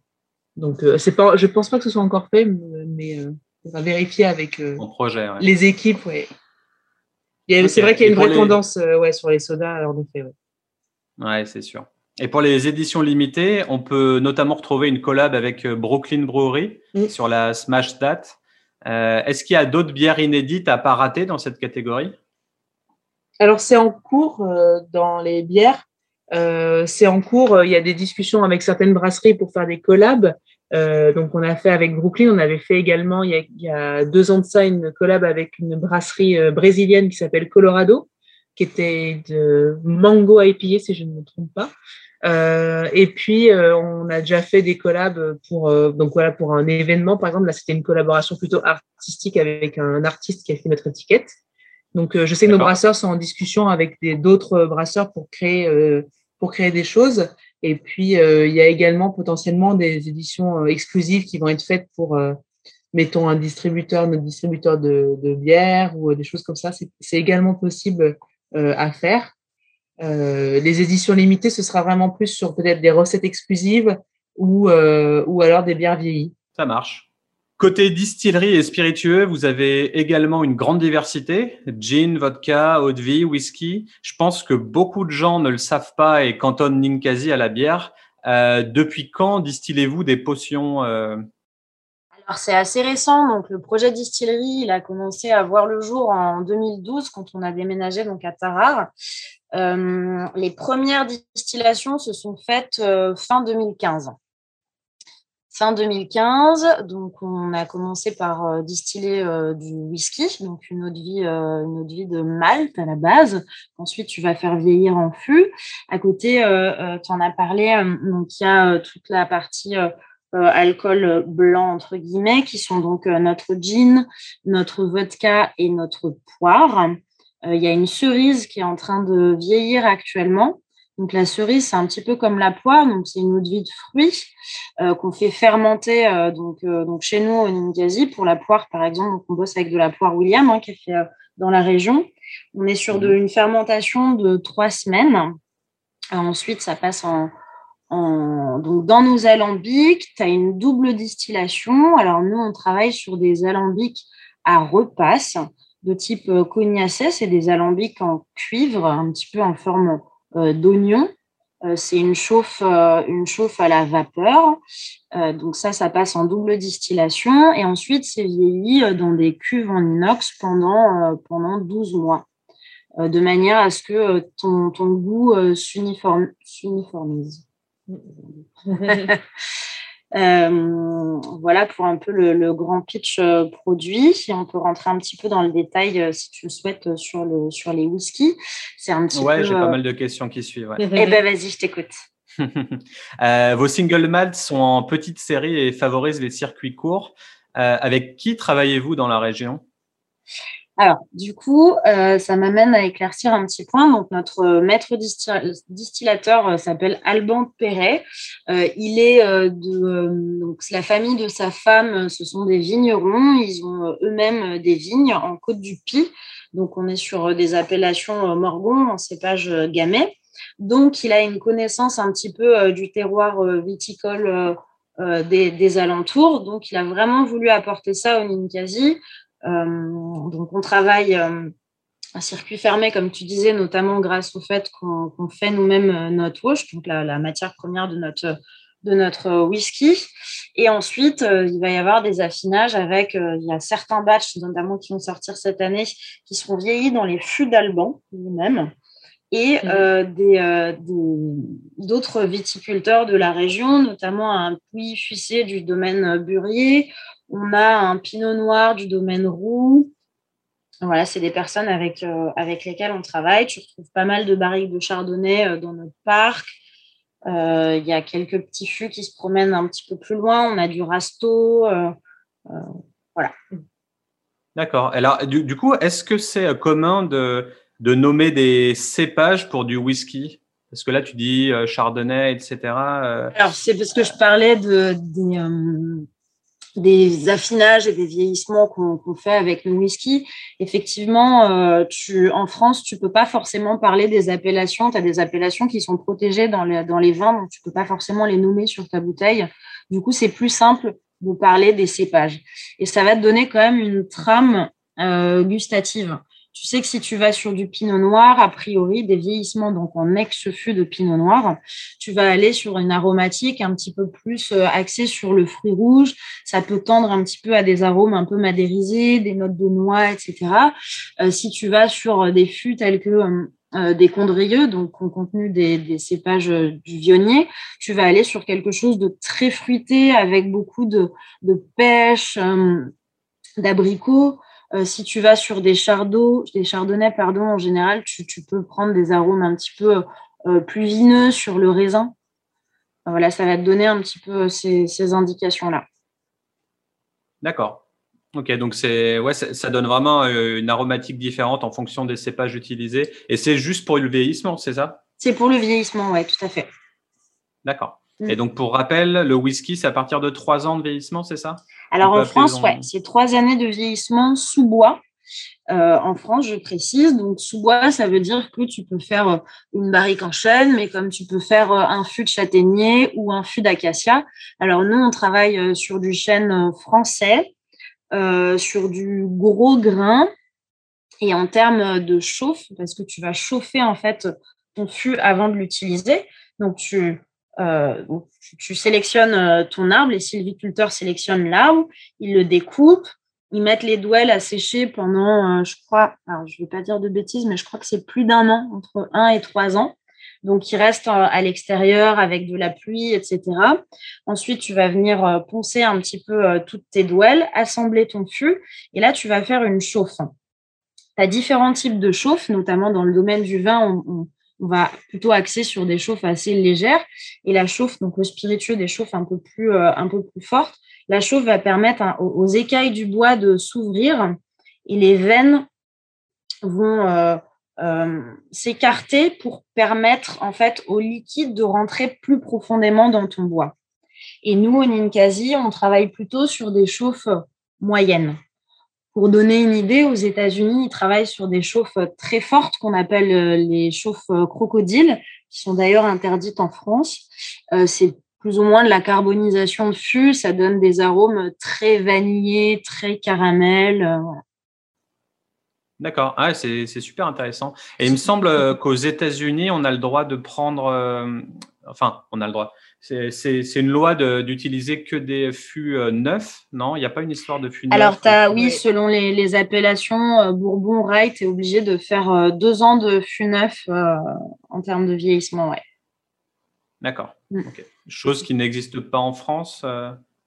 donc c'est pas, je pense pas que ce soit encore fait, mais on va vérifier avec projet, les équipes. Ouais. C'est vrai qu'il y a une vraie tendance ouais, sur les sodas, en effet. Ouais. Ouais, c'est sûr. Et pour les éditions limitées, on peut notamment retrouver une collab avec euh, Brooklyn Brewery sur la Smash Date. Euh, Est-ce qu'il y a d'autres bières inédites à pas rater dans cette catégorie? Alors, c'est en cours euh, dans les bières. Euh, c'est en cours. Il y a des discussions avec certaines brasseries pour faire des collabs. Donc, on a fait avec Brooklyn. On avait fait également, il y, a, il y a deux ans de ça, une collab avec une brasserie brésilienne qui s'appelle Colorado qui était de Mango IPA, si je ne me trompe pas. Euh, et puis, euh, on a déjà fait des collabs pour, euh, donc voilà, pour un événement, par exemple. Là, c'était une collaboration plutôt artistique avec un artiste qui a fait notre étiquette. Donc, je sais que nos brasseurs sont en discussion avec d'autres brasseurs pour créer, pour créer des choses. Et puis, il y a également potentiellement des éditions exclusives qui vont être faites pour, mettons, un distributeur, notre distributeur de, de bière ou des choses comme ça. C'est également possible euh, à faire. Euh, les éditions limitées, ce sera vraiment plus sur peut-être des recettes exclusives ou, euh, ou alors des bières vieillies. Ça marche. Côté distillerie et spiritueux, vous avez également une grande diversité. Gin, vodka, eau de vie, whisky. Je pense que beaucoup de gens ne le savent pas et cantonnent Ninkasi à la bière. Euh, depuis quand distillez-vous des potions euh? Alors c'est assez récent. Donc le projet distillerie, il a commencé à voir le jour en 2012 quand on a déménagé donc à Tarare. Euh, les premières distillations se sont faites fin 2015 fin 2015. Donc, on a commencé par euh, distiller euh, du whisky, donc une eau de vie, euh, une eau de vie de malt à la base. Ensuite, tu vas faire vieillir en fût. À côté, tu en as parlé, donc il y a toute la partie alcool blanc entre guillemets, qui sont donc notre gin, notre vodka et notre poire. Il y a une cerise qui est en train de vieillir actuellement. Donc la cerise, c'est un petit peu comme la poire, donc c'est une eau de vie de fruits euh, qu'on fait fermenter euh, donc, euh, donc chez nous au Ningazi. Pour la poire, par exemple, on bosse avec de la poire William hein, qui est fait dans la région. On est sur de, mhm. une fermentation de trois semaines. ensuite, ça passe en, en, donc dans nos alambics. Tu as une double distillation. Alors nous, on travaille sur des alambics à repasse de type cognacé, c'est des alambics en cuivre, un petit peu en forme euh, d'oignon. Euh, c'est une chauffe, euh, une chauffe à la vapeur. donc ça, ça passe en double distillation. Et ensuite, c'est vieilli dans des cuves en inox pendant, pendant 12 mois de manière à ce que ton, ton goût s'uniformise. Euh, voilà pour un peu le, grand pitch euh, produit. On peut rentrer un petit peu dans le détail euh, si tu le souhaites sur, le, sur les whiskies. C'est un petit ouais, j'ai pas mal de questions qui suivent. Eh ben vas-y, je t'écoute. vos single malts sont en petite série et favorisent les circuits courts. avec qui travaillez-vous dans la région? Alors, du coup, euh, ça m'amène à éclaircir un petit point. Notre maître distillateur euh, s'appelle Alban Perret. Euh, il est de la famille de sa femme. Ce sont des vignerons. Ils ont eux-mêmes des vignes en Côte du Py. Donc, on est sur des appellations Morgon en cépage gamay. Donc, il a une connaissance un petit peu du terroir viticole des, des, alentours. Donc, il a vraiment voulu apporter ça au Ninkasi euh, donc, on travaille euh, un circuit fermé, comme tu disais, notamment grâce au fait qu'on fait nous-mêmes euh, notre wash, donc la, matière première de notre, de notre whisky. Et ensuite, il va y avoir des affinages avec, il y a certains batchs, notamment qui vont sortir cette année, qui seront vieillis dans les fûts d'Alban nous-mêmes et mmh. d'autres viticulteurs de la région, notamment un puits fuissé du domaine Burier, on a un pinot noir du domaine roux. Voilà, c'est des personnes avec, euh, avec lesquelles on travaille. Tu retrouves pas mal de barriques de chardonnay euh, dans notre parc. Euh, il y a quelques petits fûts qui se promènent un petit peu plus loin. On a du rasto. voilà. D'accord. Alors, du, coup, est-ce que c'est commun de, de, nommer des cépages pour du whisky? Parce que là, tu dis chardonnay, etc. Alors, c'est parce que je parlais de, des, des affinages et des vieillissements qu'on fait avec le whisky, effectivement, euh, tu, en France, tu peux pas forcément parler des appellations. Tu as des appellations qui sont protégées dans les, dans les vins, donc tu peux pas forcément les nommer sur ta bouteille. Du coup, c'est plus simple de parler des cépages. Et ça va te donner quand même une trame euh, gustative. Tu sais que si tu vas sur du pinot noir, a priori, des vieillissements, donc en ex-fût de pinot noir, tu vas aller sur une aromatique un petit peu plus euh, axée sur le fruit rouge. Ça peut tendre un petit peu à des arômes un peu madérisés, des notes de noix, etc. Euh, si tu vas sur des fûts tels que euh, des condrieux, donc ont contenu des, cépages du vionnier, tu vas aller sur quelque chose de très fruité avec beaucoup de pêche, d'abricots. Euh, si tu vas sur des chardons, des chardonnays, pardon, en général, tu, peux prendre des arômes un petit peu euh, plus vineux sur le raisin. Voilà, ça va te donner un petit peu ces, indications-là. D'accord. Ok, donc c'est ouais, ça, donne vraiment euh, une aromatique différente en fonction des cépages utilisés. Et c'est juste pour le vieillissement, c'est ça? C'est pour le vieillissement, oui, tout à fait. D'accord. Mm. Et donc, pour rappel, le whisky, c'est à partir de trois ans de vieillissement, c'est ça? Alors, en France, ouais, c'est trois années de vieillissement sous bois. en France, je précise. Donc, sous-bois, ça veut dire que tu peux faire une barrique en chêne, mais comme tu peux faire un fût de châtaignier ou un fût d'acacia. Alors, nous, on travaille sur du chêne français, sur du gros grain. Et en termes de chauffe, parce que tu vas chauffer en fait ton fût avant de l'utiliser. Donc, tu, euh, tu, sélectionnes euh, ton arbre, les sylviculteurs sélectionnent l'arbre, ils le découpent, ils mettent les douelles à sécher pendant, euh, je crois, alors je ne vais pas dire de bêtises, mais je crois que c'est plus d'un an, entre un et trois ans. Donc, ils restent à l'extérieur avec de la pluie, etc. Ensuite, tu vas venir poncer un petit peu toutes tes douelles, assembler ton fût, et là, tu vas faire une chauffe. Tu as différents types de chauffe, notamment dans le domaine du vin, on, on va plutôt axer sur des chauffes assez légères. Et la chauffe, donc le spiritueux, des chauffes un peu plus, euh, un peu plus fortes. La chauffe va permettre aux, écailles du bois de s'ouvrir et les veines vont euh, euh, s'écarter pour permettre en fait au liquide de rentrer plus profondément dans ton bois. Et nous, au Ninkasi, on travaille plutôt sur des chauffes moyennes. Pour donner une idée, aux États-Unis, ils travaillent sur des chauffes très fortes qu'on appelle euh, les chauffes euh, crocodiles, qui sont d'ailleurs interdites en France. Euh, c'est plus ou moins de la carbonisation de fût, ça donne des arômes très vanillés, très caramel. D'accord, ah, c'est super intéressant. Et il me semble qu'aux États-Unis, on a le droit de prendre, enfin, on a le droit, c'est une loi d'utiliser que des fûts euh, neufs, non? Il n'y a pas une histoire de fûts neufs? Alors, as, oui, selon les, appellations, euh, Bourbon, Rye, tu es obligé de faire euh, deux ans de fûts neufs en termes de vieillissement, ouais. D'accord. Mm. Chose qui n'existe pas en France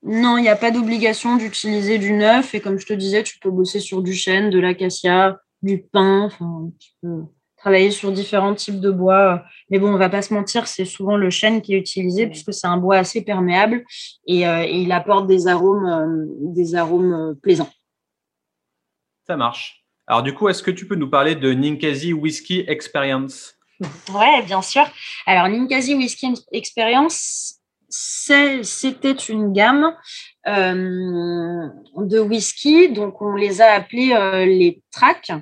Non, il n'y a pas d'obligation d'utiliser du neuf. Et comme je te disais, tu peux bosser sur du chêne, de l'acacia, du pin. Enfin, tu peux travailler sur différents types de bois. Mais bon, on va pas se mentir, c'est souvent le chêne qui est utilisé puisque c'est un bois assez perméable et, euh, il apporte des arômes, euh, des arômes euh, plaisants. Ça marche. Alors du coup, est-ce que tu peux nous parler de Ninkasi Whisky Experience? Ouais, bien sûr. Alors Ninkasi Whisky Experience, c'était une gamme euh, de whisky, donc on les a appelés euh, les tracks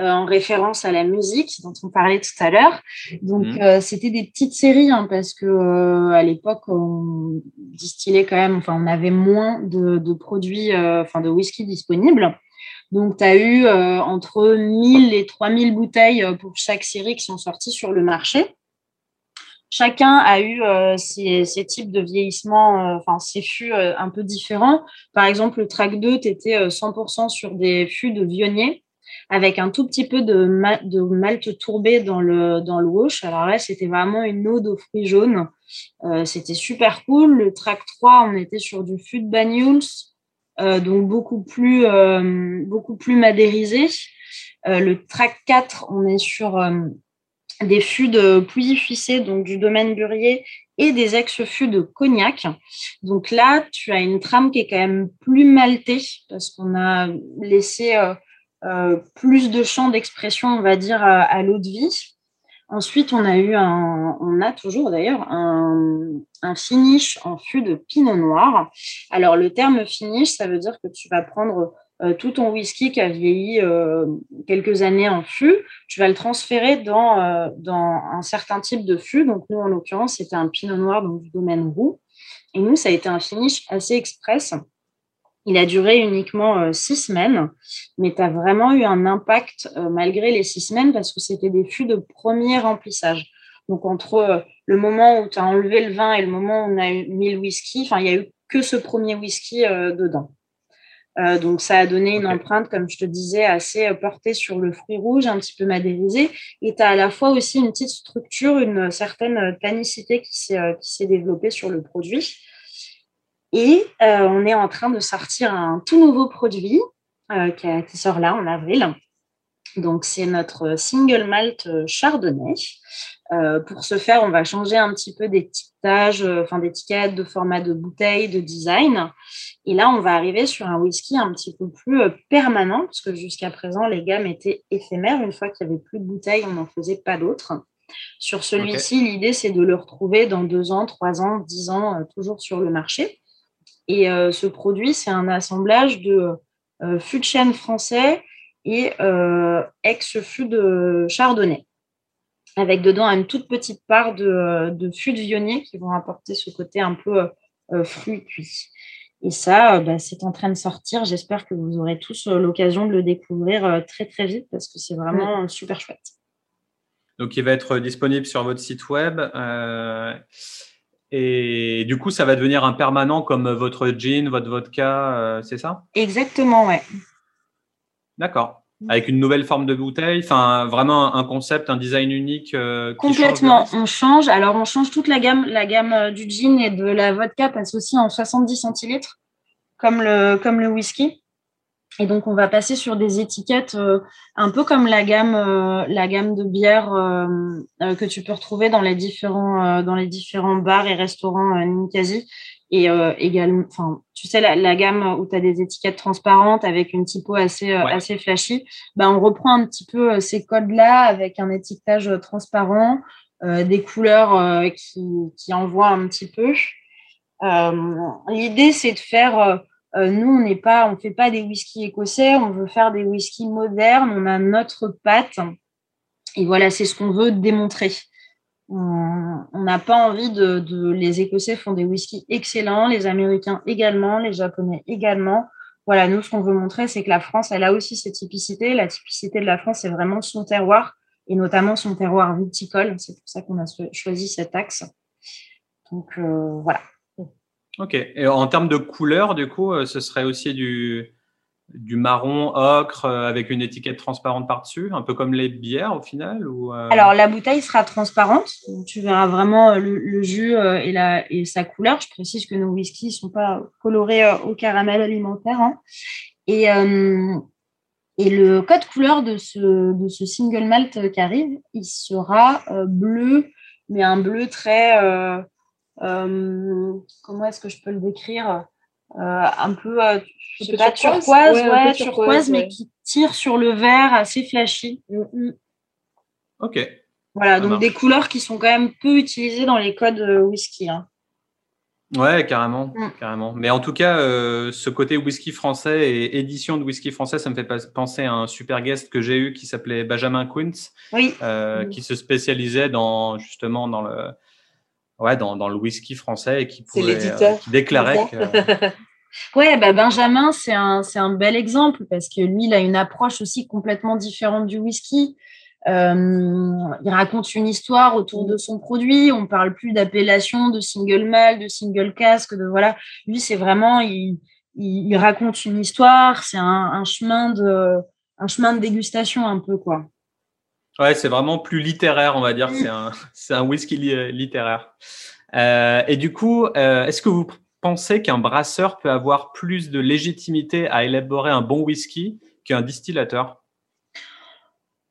euh, en référence à la musique dont on parlait tout à l'heure. Donc mhm. c'était des petites séries hein, parce que à l'époque on distillait quand même, enfin on avait moins de, de produits, enfin de whisky disponibles. Donc, tu as eu entre 1000 et 3000 bouteilles pour chaque série qui sont sorties sur le marché. Chacun a eu euh, ses, types de vieillissement, euh, enfin ses fûts euh, un peu différents. Par exemple, le track 2, tu étais 100% sur des fûts de vionnier avec un tout petit peu de, de malt tourbé dans le, dans le wash. Alors là, c'était vraiment une eau de fruits jaunes. c'était super cool. Le track 3, on était sur du fût de Banyuls, donc beaucoup plus, beaucoup plus madérisé. le track 4, on est sur des fûts de Pouilly-Fuissé, donc du domaine Burier, et des ex-fûts de Cognac. Donc là, tu as une trame qui est quand même plus maltée parce qu'on a laissé euh, euh, plus de champ d'expression, on va dire, à, l'eau de vie. Ensuite, on a eu un, on a toujours d'ailleurs un, un, finish en fût de pinot noir. Alors, le terme finish, ça veut dire que tu vas prendre euh, tout ton whisky qui a vieilli euh, quelques années en fût, tu vas le transférer dans, euh, dans un certain type de fût. Donc, nous, en l'occurrence, c'était un pinot noir donc, du domaine roux. Et nous, ça a été un finish assez express. Il a duré uniquement six semaines, mais tu as vraiment eu un impact malgré les six semaines parce que c'était des fûts de premier remplissage. Donc, entre le moment où tu as enlevé le vin et le moment où on a mis le whisky, il n'y a eu que ce premier whisky dedans. Euh, donc, ça a donné une empreinte, comme je te disais, assez euh, portée sur le fruit rouge, un petit peu madérisé. Et tu as à la fois aussi une petite structure, une certaine tanicité qui s'est développée sur le produit. Et euh, on est en train de sortir un tout nouveau produit qui, qui, sort là en avril. Donc, c'est notre single malt chardonnay. Euh, pour ce faire, on va changer un petit peu d'étiquetage, euh, enfin d'étiquette, de format de bouteille, de design. Et là, on va arriver sur un whisky un petit peu plus euh, permanent, parce que jusqu'à présent, les gammes étaient éphémères. Une fois qu'il n'y avait plus de bouteilles, on n'en faisait pas d'autres. Sur celui-ci, l'idée, c'est de le retrouver dans deux ans, trois ans, dix ans, toujours sur le marché. Et ce produit, c'est un assemblage de fût de chêne français et ex-fût de chardonnay, avec dedans une toute petite part de, de fût de vionnier qui vont apporter ce côté un peu fruit cuit. Et ça, bah, c'est en train de sortir. J'espère que vous aurez tous l'occasion de le découvrir très très vite parce que c'est vraiment mmh. super chouette. Donc, il va être disponible sur votre site web. Euh, et du coup, ça va devenir un permanent comme votre gin, votre vodka, euh, c'est ça? Exactement, ouais. D'accord. Avec une nouvelle forme de bouteille, enfin vraiment un concept, un design unique. Euh, Complètement. on change. Alors on change toute la gamme, la gamme du gin et de la vodka passe aussi en 70 centilitres, comme le comme le whisky. Et donc, on va passer sur des étiquettes euh, un peu comme la gamme, euh, la gamme de bières euh, que tu peux retrouver dans les différents, dans les différents bars et restaurants Ninkasi. Et également, enfin, tu sais, la, gamme où tu as des étiquettes transparentes avec une typo assez, assez flashy, ben, on reprend un petit peu ces codes-là avec un étiquetage transparent, des couleurs qui, qui envoient un petit peu. L'idée, c'est de faire euh, nous, on n'est pas, on fait pas des whiskies écossais, on veut faire des whiskies modernes, on a notre patte. Et voilà, c'est ce qu'on veut démontrer. On n'a pas envie de, Les Écossais font des whiskies excellents, les Américains également, les Japonais également. Voilà, nous, ce qu'on veut montrer, c'est que la France, elle a aussi cette typicité. La typicité de la France, c'est vraiment son terroir, et notamment son terroir viticole. C'est pour ça qu'on a choisi cet axe. Donc, euh, voilà. Ok. Et en termes de couleur, du coup, euh, ce serait aussi du, du marron ocre euh, avec une étiquette transparente par-dessus, un peu comme les bières au final euh? Alors la bouteille sera transparente, tu verras vraiment le, jus et, la, sa couleur. Je précise que nos whiskies ne sont pas colorés au caramel alimentaire. Hein. Et, le code couleur de ce, single malt qui arrive, il sera bleu, mais un bleu très euh, comment est-ce que je peux le décrire? euh, un peu, euh, je sais pas, turquoise, ouais, turquoise, mais qui tire sur le vert assez flashy. Mm, mm. Ok. Voilà, donc des couleurs qui sont quand même peu utilisées dans les codes whisky. Hein. Ouais, carrément, mm. carrément. Mais en tout cas, ce côté whisky français et édition de whisky français, ça me fait penser à un super guest que j'ai eu qui s'appelait Benjamin Quintz, oui. qui se spécialisait dans justement dans le ouais, dans, dans, le whisky français et qui, pouvait, euh, qui déclarait que. Ouais, bah Benjamin, c'est un, un bel exemple parce que lui, il a une approche aussi complètement différente du whisky. Euh, il raconte une histoire autour de son produit. On parle plus d'appellation, de single malt, de single casque, de voilà. Lui, c'est vraiment, il, il, raconte une histoire. C'est un, un, chemin de, un chemin de dégustation un peu quoi. Ouais, c'est vraiment plus littéraire, on va dire. C'est un, c'est un whisky littéraire. Euh, et du coup, euh, est-ce que vous pensez qu'un brasseur peut avoir plus de légitimité à élaborer un bon whisky qu'un distillateur?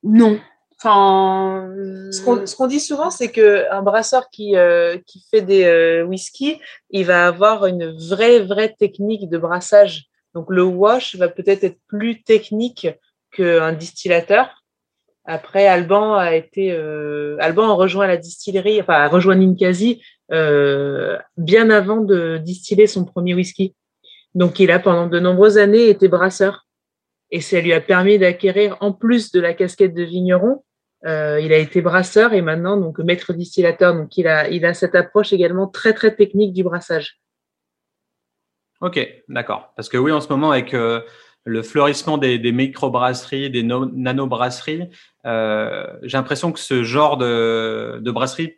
Non. Enfin, ce qu'on dit souvent, c'est qu'un brasseur qui, euh, qui fait des whisky, il va avoir une vraie, vraie technique de brassage. Donc le wash va peut-être être plus technique qu'un distillateur. Après, Alban a été, euh, Alban a rejoint la distillerie, enfin a rejoint Ninkasi euh, bien avant de distiller son premier whisky. Donc, il a pendant de nombreuses années été brasseur, et ça lui a permis d'acquérir, en plus de la casquette de vigneron, euh, il a été brasseur et maintenant donc maître distillateur. Donc, il a, il a cette approche également très très technique du brassage. Ok, d'accord. Parce que oui, en ce moment avec euh, le fleurissement des, des micro-brasseries, des nano-brasseries, euh, j'ai l'impression que ce genre de, de, brasserie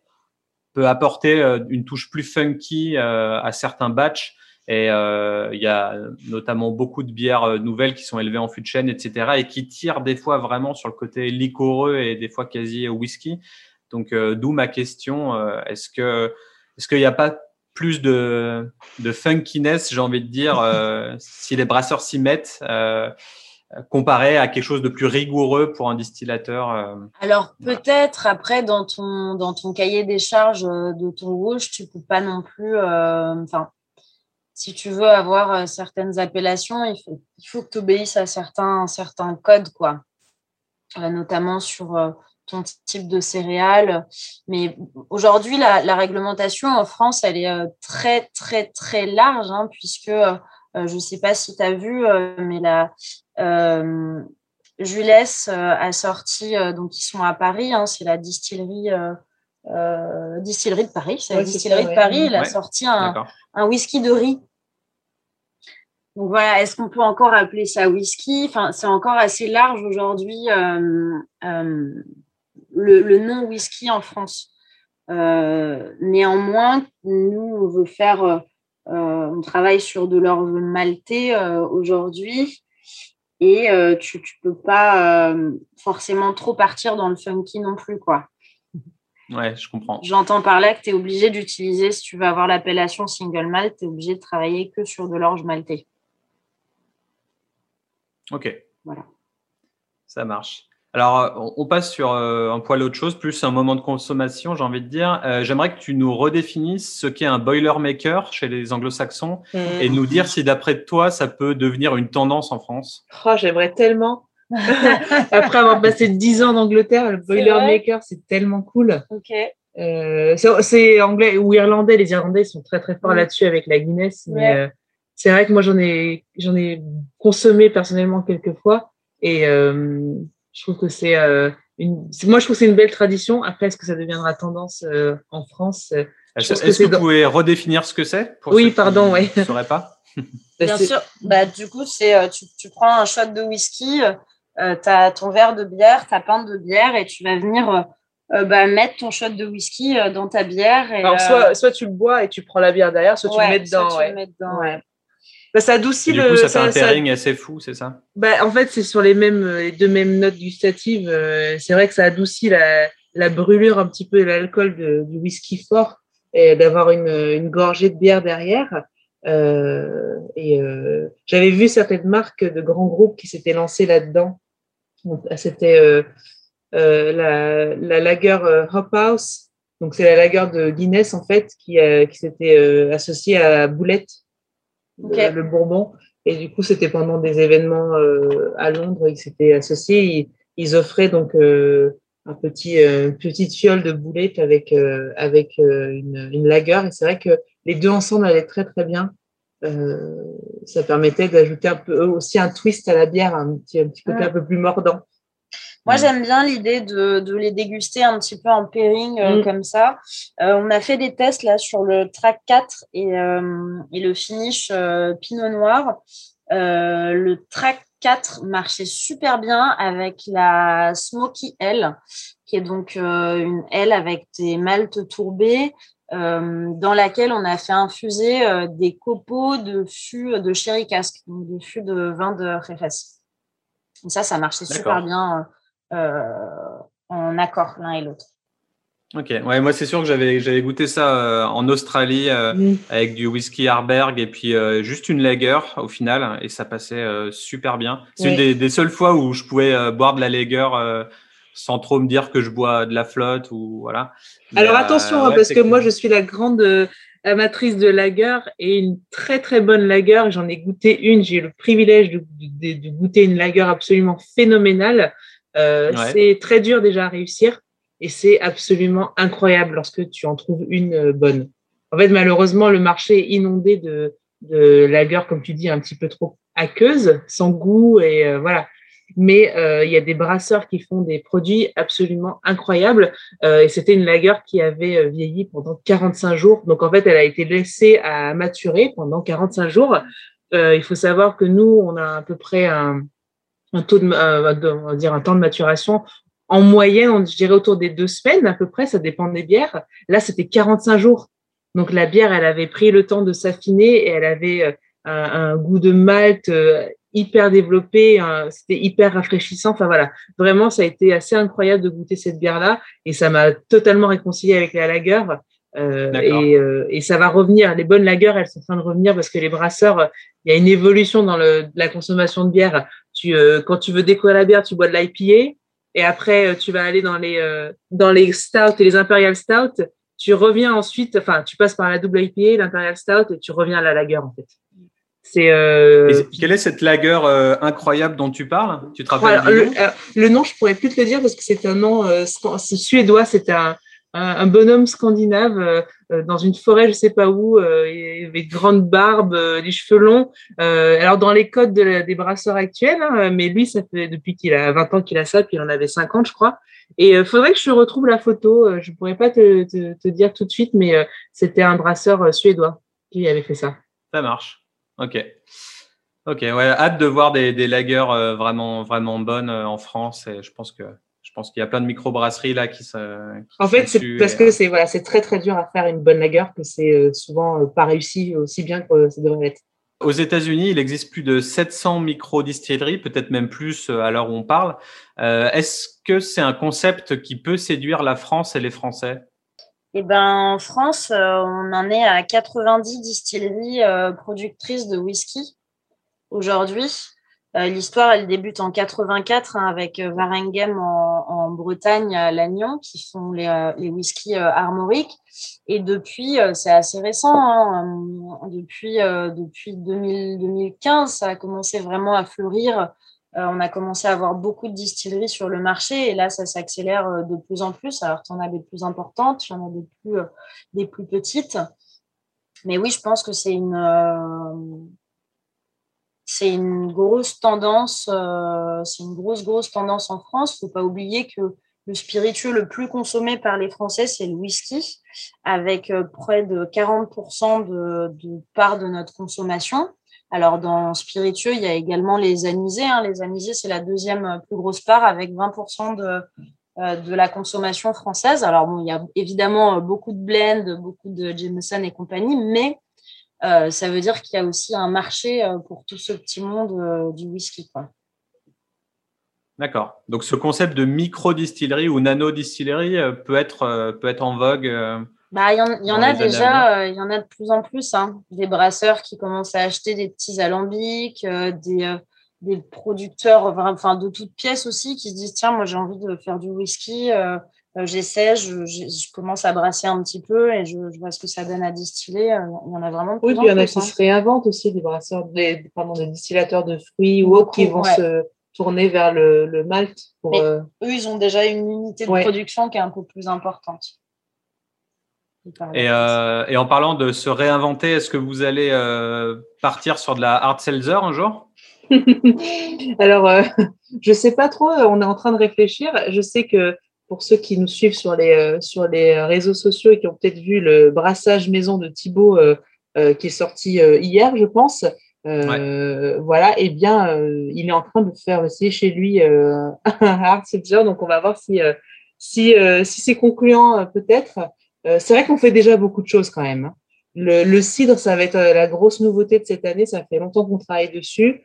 peut apporter euh, une touche plus funky euh, à certains batchs. Et euh, il y a notamment beaucoup de bières nouvelles qui sont élevées en fût de chêne, etc., et qui tirent des fois vraiment sur le côté liquoreux et des fois quasi whisky. Donc, d'où ma question est-ce que est-ce qu'il n'y a pas plus de, de funkiness, j'ai envie de dire, euh, si les brasseurs s'y mettent, euh, comparé à quelque chose de plus rigoureux pour un distillateur euh, Alors peut-être après dans ton dans ton cahier des charges de ton rouge, tu peux pas non plus. Enfin, si tu veux avoir certaines appellations, il faut il faut que tu obéisses à certains certains codes quoi, notamment sur ton type de céréales. Mais aujourd'hui, la, réglementation en France, elle est euh, très, très, très large, hein, puisque euh, je ne sais pas si tu as vu, euh, mais la, Jules a sorti, donc ils sont à Paris, hein, c'est la distillerie, distillerie de Paris. C'est la distillerie de Paris. Il a sorti un, un, whisky de riz. Donc voilà, est-ce qu'on peut encore appeler ça whisky? Enfin, c'est encore assez large aujourd'hui le, le, nom whisky en France. néanmoins, nous, on veut faire euh, on travaille sur de l'orge maltais euh, aujourd'hui et euh, tu ne peux pas forcément trop partir dans le funky non plus. quoi. Ouais, je comprends. J'entends par là que tu es obligé d'utiliser, si tu veux avoir l'appellation single malt, tu es obligé de travailler que sur de l'orge maltais. Ok. Voilà. Ça marche. Alors, euh, on passe sur euh, un poil autre chose, plus un moment de consommation, j'ai envie de dire. Euh, j'aimerais que tu nous redéfinisses ce qu'est un boilermaker chez les anglo-saxons mmh. et nous dire si d'après toi, ça peut devenir une tendance en France. Oh, j'aimerais tellement. Après avoir passé 10 ans d'Angleterre, le boilermaker, c'est tellement cool. Ok. c'est anglais ou irlandais. Les Irlandais sont très très forts mmh. là-dessus avec la Guinness. Mais c'est vrai que moi j'en ai j'en ai consommé personnellement quelques fois et je trouve que c'est euh, une. Moi, je trouve que c'est une belle tradition. Après, est-ce que ça deviendra tendance euh, en France euh, Est-ce que, vous pouvez redéfinir ce que c'est Oui, pardon, oui. Je ne saurais pas? Bien sûr. Bah, du coup, c'est tu, tu, prends un shot de whisky, tu as ton verre de bière, ta pinte de bière, et tu vas venir bah, mettre ton shot de whisky dans ta bière. Et, Alors, soit, soit tu le bois et tu prends la bière derrière, soit tu le mets dedans. Soit tu le mets dedans ouais. Bah, ça adoucit du le. Coup, ça fait un pairing assez fou, c'est ça? Bah, En fait, c'est sur les mêmes, les deux mêmes notes gustatives. Euh, c'est vrai que ça adoucit la, la brûlure un petit peu de l'alcool du whisky fort et d'avoir une, une, gorgée de bière derrière. Euh, et euh, j'avais vu certaines marques de grands groupes qui s'étaient lancées là-dedans. C'était euh, euh, la, la lager Hop House. Donc, c'est la lager de Guinness, en fait, qui, qui s'était associée à Boulette le, Bourbon. Et du coup, c'était pendant des événements euh, à Londres, ils s'étaient associés. Ils, offraient donc euh, un petit, euh, une petite fiole de boulettes avec, avec une, une lager. Et c'est vrai que les deux ensemble allaient très, très bien. ça permettait d'ajouter un peu aussi un twist à la bière, un petit, un petit côté un peu plus mordant. Moi, j'aime bien l'idée de, de, les déguster un petit peu en pairing euh, mm. comme ça. Euh, on a fait des tests là sur le track 4 et, euh, et le finish Pinot Noir. le track 4 marchait super bien avec la Smoky L, qui est donc une L avec des maltes tourbés, dans laquelle on a fait infuser des copeaux de fût de sherry cask, donc des fûts de vin de Jerez. Et ça, ça marchait super bien euh, en accord l'un et l'autre. Ok, ouais, moi c'est sûr que j'avais j'avais goûté ça euh, en Australie euh, mm. avec du whisky Harberg et puis juste une lager au final et ça passait super bien. C'est une des, des, seules fois où je pouvais boire de la lager sans trop me dire que je bois de la flotte ou voilà. Alors attention hein, parce que moi je suis la grande amatrice de lager et une très très bonne lager. J'en ai goûté une, j'ai eu le privilège de, de, de, goûter une lager absolument phénoménale. Euh, c'est très dur déjà à réussir et c'est absolument incroyable lorsque tu en trouves une euh, bonne. En fait, malheureusement, le marché est inondé de, de lager, comme tu dis, un petit peu trop aqueuse, sans goût et euh, voilà. Mais il y a des brasseurs qui font des produits absolument incroyables. et c'était une lager qui avait vieilli pendant 45 jours. Donc en fait, elle a été laissée à maturer pendant 45 jours. il faut savoir que nous, on a à peu près un, un taux euh, de, on va dire un temps de maturation en moyenne, on dirait autour des deux semaines à peu près, ça dépend des bières. Là, c'était 45 jours. Donc la bière, elle avait pris le temps de s'affiner et elle avait euh, un, goût de malt euh, hyper développé, c'était hyper rafraîchissant. Enfin voilà, vraiment, ça a été assez incroyable de goûter cette bière-là et ça m'a totalement réconcilié avec la lager. Euh, et, et, ça va revenir. Les bonnes lagers, elles sont en train de revenir parce que les brasseurs, il y a une évolution dans le, la consommation de bière. Tu, euh, quand tu veux décorer la bière, tu bois de l'IPA. Et après, euh, tu vas aller dans les, euh, dans les stouts et les imperial stout. Tu reviens ensuite, enfin, tu passes par la double IPA, l'imperial stout, et tu reviens à la lager, en fait. C'est quelle est cette lager incroyable dont tu parles? Tu te rappelles le, nom? Je pourrais plus te le dire parce que c'est un nom suédois. C'est un, un, bonhomme scandinave euh, euh, dans une forêt, je sais pas où, avec grande barbe, les cheveux longs. alors dans les codes des brasseurs actuels, hein, mais lui, ça fait depuis qu'il a 20 ans qu'il a ça, puis il en avait 50, je crois. Et il faudrait que je retrouve la photo. je pourrais pas te, dire tout de suite, mais c'était un brasseur suédois qui avait fait ça. Ça marche. Ok. Ok, ouais, hâte de voir des, des vraiment, vraiment bonnes en France. Et je pense que pense qu'il y a plein de microbrasseries là qui se. en fait, c'est parce que c'est voilà, c'est très très dur à faire une bonne lager que c'est euh, souvent euh, pas réussi aussi bien que ça devrait être. Aux États-Unis, il existe plus de 700 micro-distilleries, peut-être même plus euh, à l'heure où on parle. Est-ce que c'est un concept qui peut séduire la France et les Français? Eh ben, en France, on en est à 90 distilleries productrices de whisky aujourd'hui. Euh, l'histoire, elle débute en 84 hein, avec euh, Varengham en, Bretagne, à Lannion, qui font les, euh, les whisky armoriques. Et depuis, c'est assez récent. Hein, depuis depuis 2015, ça a commencé vraiment à fleurir. on a commencé à avoir beaucoup de distilleries sur le marché et là, ça s'accélère de plus en plus. Alors, tu en as des plus importantes, il y en a des plus, des plus petites. Mais oui, je pense que c'est une c'est une grosse tendance, euh, c'est une grosse, grosse tendance en France. Faut pas oublier que le spiritueux le plus consommé par les Français, c'est le whisky, avec euh, près de 40% de, part de notre consommation. Alors, dans spiritueux, il y a également les anisés. Hein. Les anisés, c'est la deuxième plus grosse part, avec 20% de, euh, de la consommation française. Alors, bon, il y a évidemment beaucoup de blends, beaucoup de Jameson et compagnie, mais euh, ça veut dire qu'il y a aussi un marché euh, pour tout ce petit monde euh, du whisky. D'accord. Donc ce concept de micro-distillerie ou nano-distillerie peut être, peut être en vogue bah, Il y en, y en a déjà, il y en a de plus en plus. Hein. Des brasseurs qui commencent à acheter des petits alambics, des, des producteurs enfin, de toutes pièces aussi qui se disent tiens, moi j'ai envie de faire du whisky. Euh, j'essaie, je, je, commence à brasser un petit peu et je, vois ce que ça donne à distiller. Euh, il y en a vraiment plus. Oui, il y en a qui hein. se réinventent aussi, des brasseurs, des, pardon, des distillateurs de fruits ou autres qui vont se tourner vers le, le malt. Pour, euh, Eux, ils ont déjà une unité de production qui est un peu plus importante. Et, et, en parlant de se réinventer, est-ce que vous allez partir sur de la hard seltzer un jour? Alors, je sais pas trop. On est en train de réfléchir. Je sais que pour ceux qui nous suivent sur les, euh, sur les réseaux sociaux et qui ont peut-être vu le brassage maison de Thibaut euh, euh, qui est sorti hier, je pense. Voilà, et eh bien, il est en train de faire aussi chez lui un hard seltzer, donc on va voir si, si, si c'est concluant peut-être. c'est vrai qu'on fait déjà beaucoup de choses quand même. Hein. Le, le, cidre, ça va être la grosse nouveauté de cette année. Ça fait longtemps qu'on travaille dessus,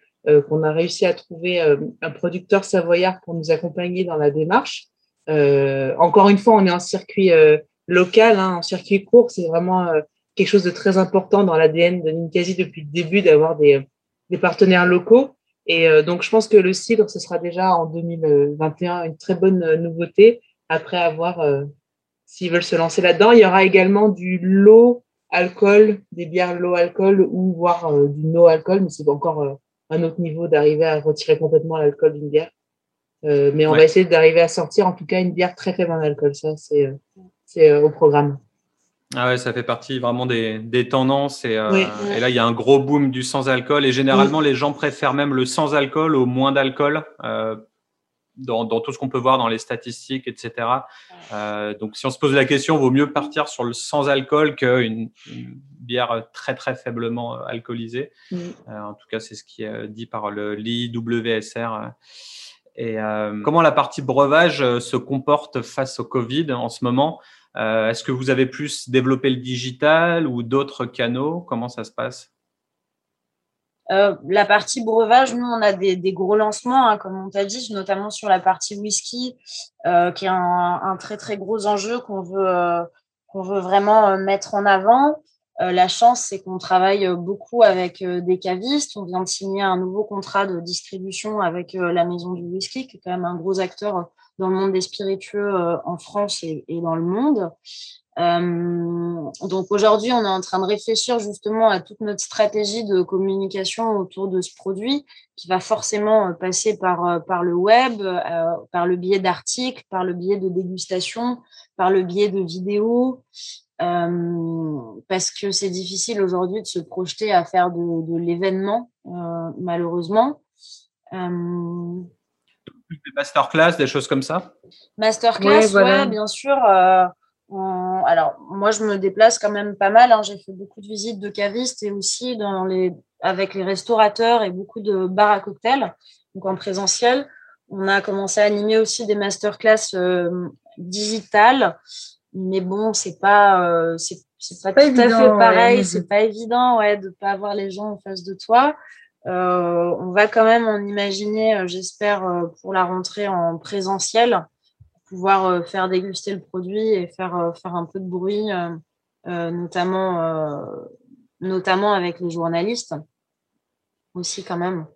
qu'on a réussi à trouver un producteur savoyard pour nous accompagner dans la démarche. Euh, encore une fois, on est en circuit euh, local, hein, en circuit court. C'est vraiment euh, quelque chose de très important dans l'ADN de Ninkasi depuis le début d'avoir des, des, partenaires locaux. Et donc, je pense que le cidre, ce sera déjà en 2021 une très bonne nouveauté. Après avoir, s'ils veulent se lancer là-dedans, il y aura également du low alcool, des bières low alcool ou voire du no alcool, mais c'est encore un autre niveau d'arriver à retirer complètement l'alcool d'une bière. Euh, mais on va essayer d'arriver à sortir en tout cas une bière très faible en alcool. Ça, c'est euh, euh, au programme. Ah ouais, ça fait partie vraiment des, des tendances. Et, et, là, il y a un gros boom du sans-alcool. Et généralement, les gens préfèrent même le sans-alcool au moins d'alcool. Dans, dans, tout ce qu'on peut voir dans les statistiques, etc. Euh, donc, si on se pose la question, vaut mieux partir sur le sans-alcool qu'une une bière très très faiblement alcoolisée. en tout cas, c'est ce qui est dit par le l'IWSR. Et euh, comment la partie breuvage euh, se comporte face au Covid en ce moment? Euh, Est-ce que vous avez plus développé le digital ou d'autres canaux? Comment ça se passe? La partie breuvage, nous, on a des, des gros lancements, hein, comme on t'a dit, notamment sur la partie whisky, qui est un, un, très très gros enjeu qu'on veut qu'on veut vraiment mettre en avant. Euh, la chance, c'est qu'on travaille euh, beaucoup avec euh, des cavistes. On vient de signer un nouveau contrat de distribution avec la Maison du Whisky, qui est quand même un gros acteur dans le monde des spiritueux en France et, dans le monde. donc aujourd'hui, on est en train de réfléchir justement à toute notre stratégie de communication autour de ce produit qui va forcément passer par, le web, par le biais d'articles, par le biais de dégustation, par le biais de vidéos, parce que c'est difficile aujourd'hui de se projeter à faire de, l'événement, malheureusement. Des masterclass, des choses comme ça? Masterclass, ouais, bien sûr. Euh, alors, moi, je me déplace quand même pas mal. Hein. J'ai fait beaucoup de visites de cavistes et aussi dans les... avec les restaurateurs et beaucoup de bars à cocktails, donc en présentiel. On a commencé à animer aussi des masterclass euh, digitales, mais bon, c'est pas, euh, c'est, pas, tout à fait pareil. C'est pas évident, ouais, de pas avoir les gens en face de toi. Euh, on va quand même en imaginer, euh, j'espère, euh, pour la rentrée en présentiel, pouvoir faire déguster le produit et faire, faire un peu de bruit, notamment, notamment avec les journalistes aussi quand même.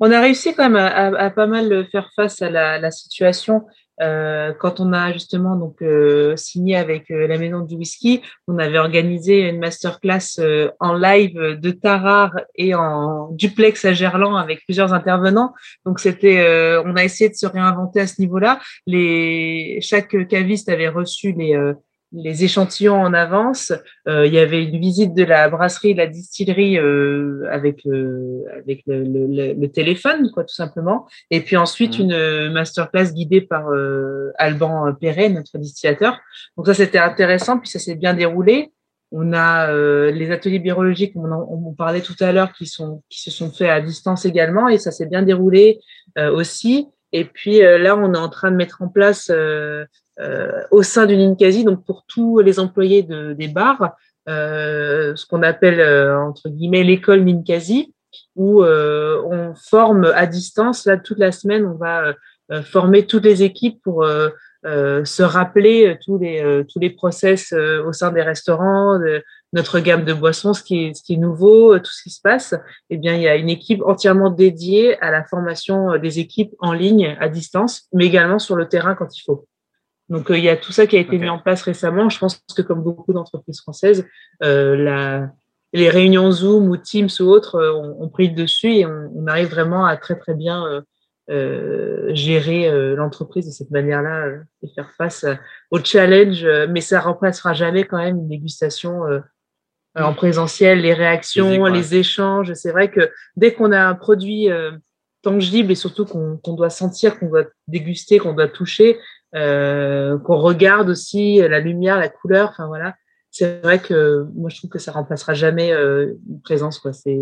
On a réussi quand même à, pas mal faire face à la situation. Euh, quand on a justement donc euh, signé avec euh, la Maison du Whisky, on avait organisé une masterclass en live de Tarare et en duplex à Gerland avec plusieurs intervenants. Donc c'était, on a essayé de se réinventer à ce niveau-là. Les chaque caviste avait reçu les les échantillons en avance. Euh, il y avait une visite de la brasserie, de la distillerie euh, avec le, avec le, le, le, téléphone, quoi, tout simplement. Et puis ensuite mmh. une masterclass guidée par euh, Alban Perret, notre distillateur. Donc ça c'était intéressant, puis ça s'est bien déroulé. On a euh, les ateliers biologiques, on en, on parlait tout à l'heure, qui sont qui se sont faits à distance également, et ça s'est bien déroulé euh, aussi. Et puis là, on est en train de mettre en place euh, au sein d'une Ninkasi, donc pour tous les employés de, des bars, euh, ce qu'on appelle euh, entre guillemets l'école Ninkasi, où on forme à distance. Là, toute la semaine, on va former toutes les équipes pour se rappeler tous les tous les process au sein des restaurants, de notre gamme de boissons, ce qui est ce qui est nouveau, tout ce qui se passe. Eh bien, il y a une équipe entièrement dédiée à la formation des équipes en ligne à distance, mais également sur le terrain quand il faut. Donc, euh, il y a tout ça qui a été mis en place récemment. Je pense que comme beaucoup d'entreprises françaises, euh, la, les réunions Zoom ou Teams ou autres euh, ont, pris le dessus et on, on, arrive vraiment à très, très bien euh, gérer l'entreprise de cette manière-là et faire face au challenge. mais ça remplacera jamais quand même une dégustation en présentiel, les réactions, les échanges. C'est vrai que dès qu'on a un produit tangible et surtout qu'on doit sentir, qu'on doit déguster, qu'on doit toucher, euh, qu'on regarde aussi la lumière, la couleur. Enfin voilà, c'est vrai que moi je trouve que ça remplacera jamais euh, une présence. Quoi. C'est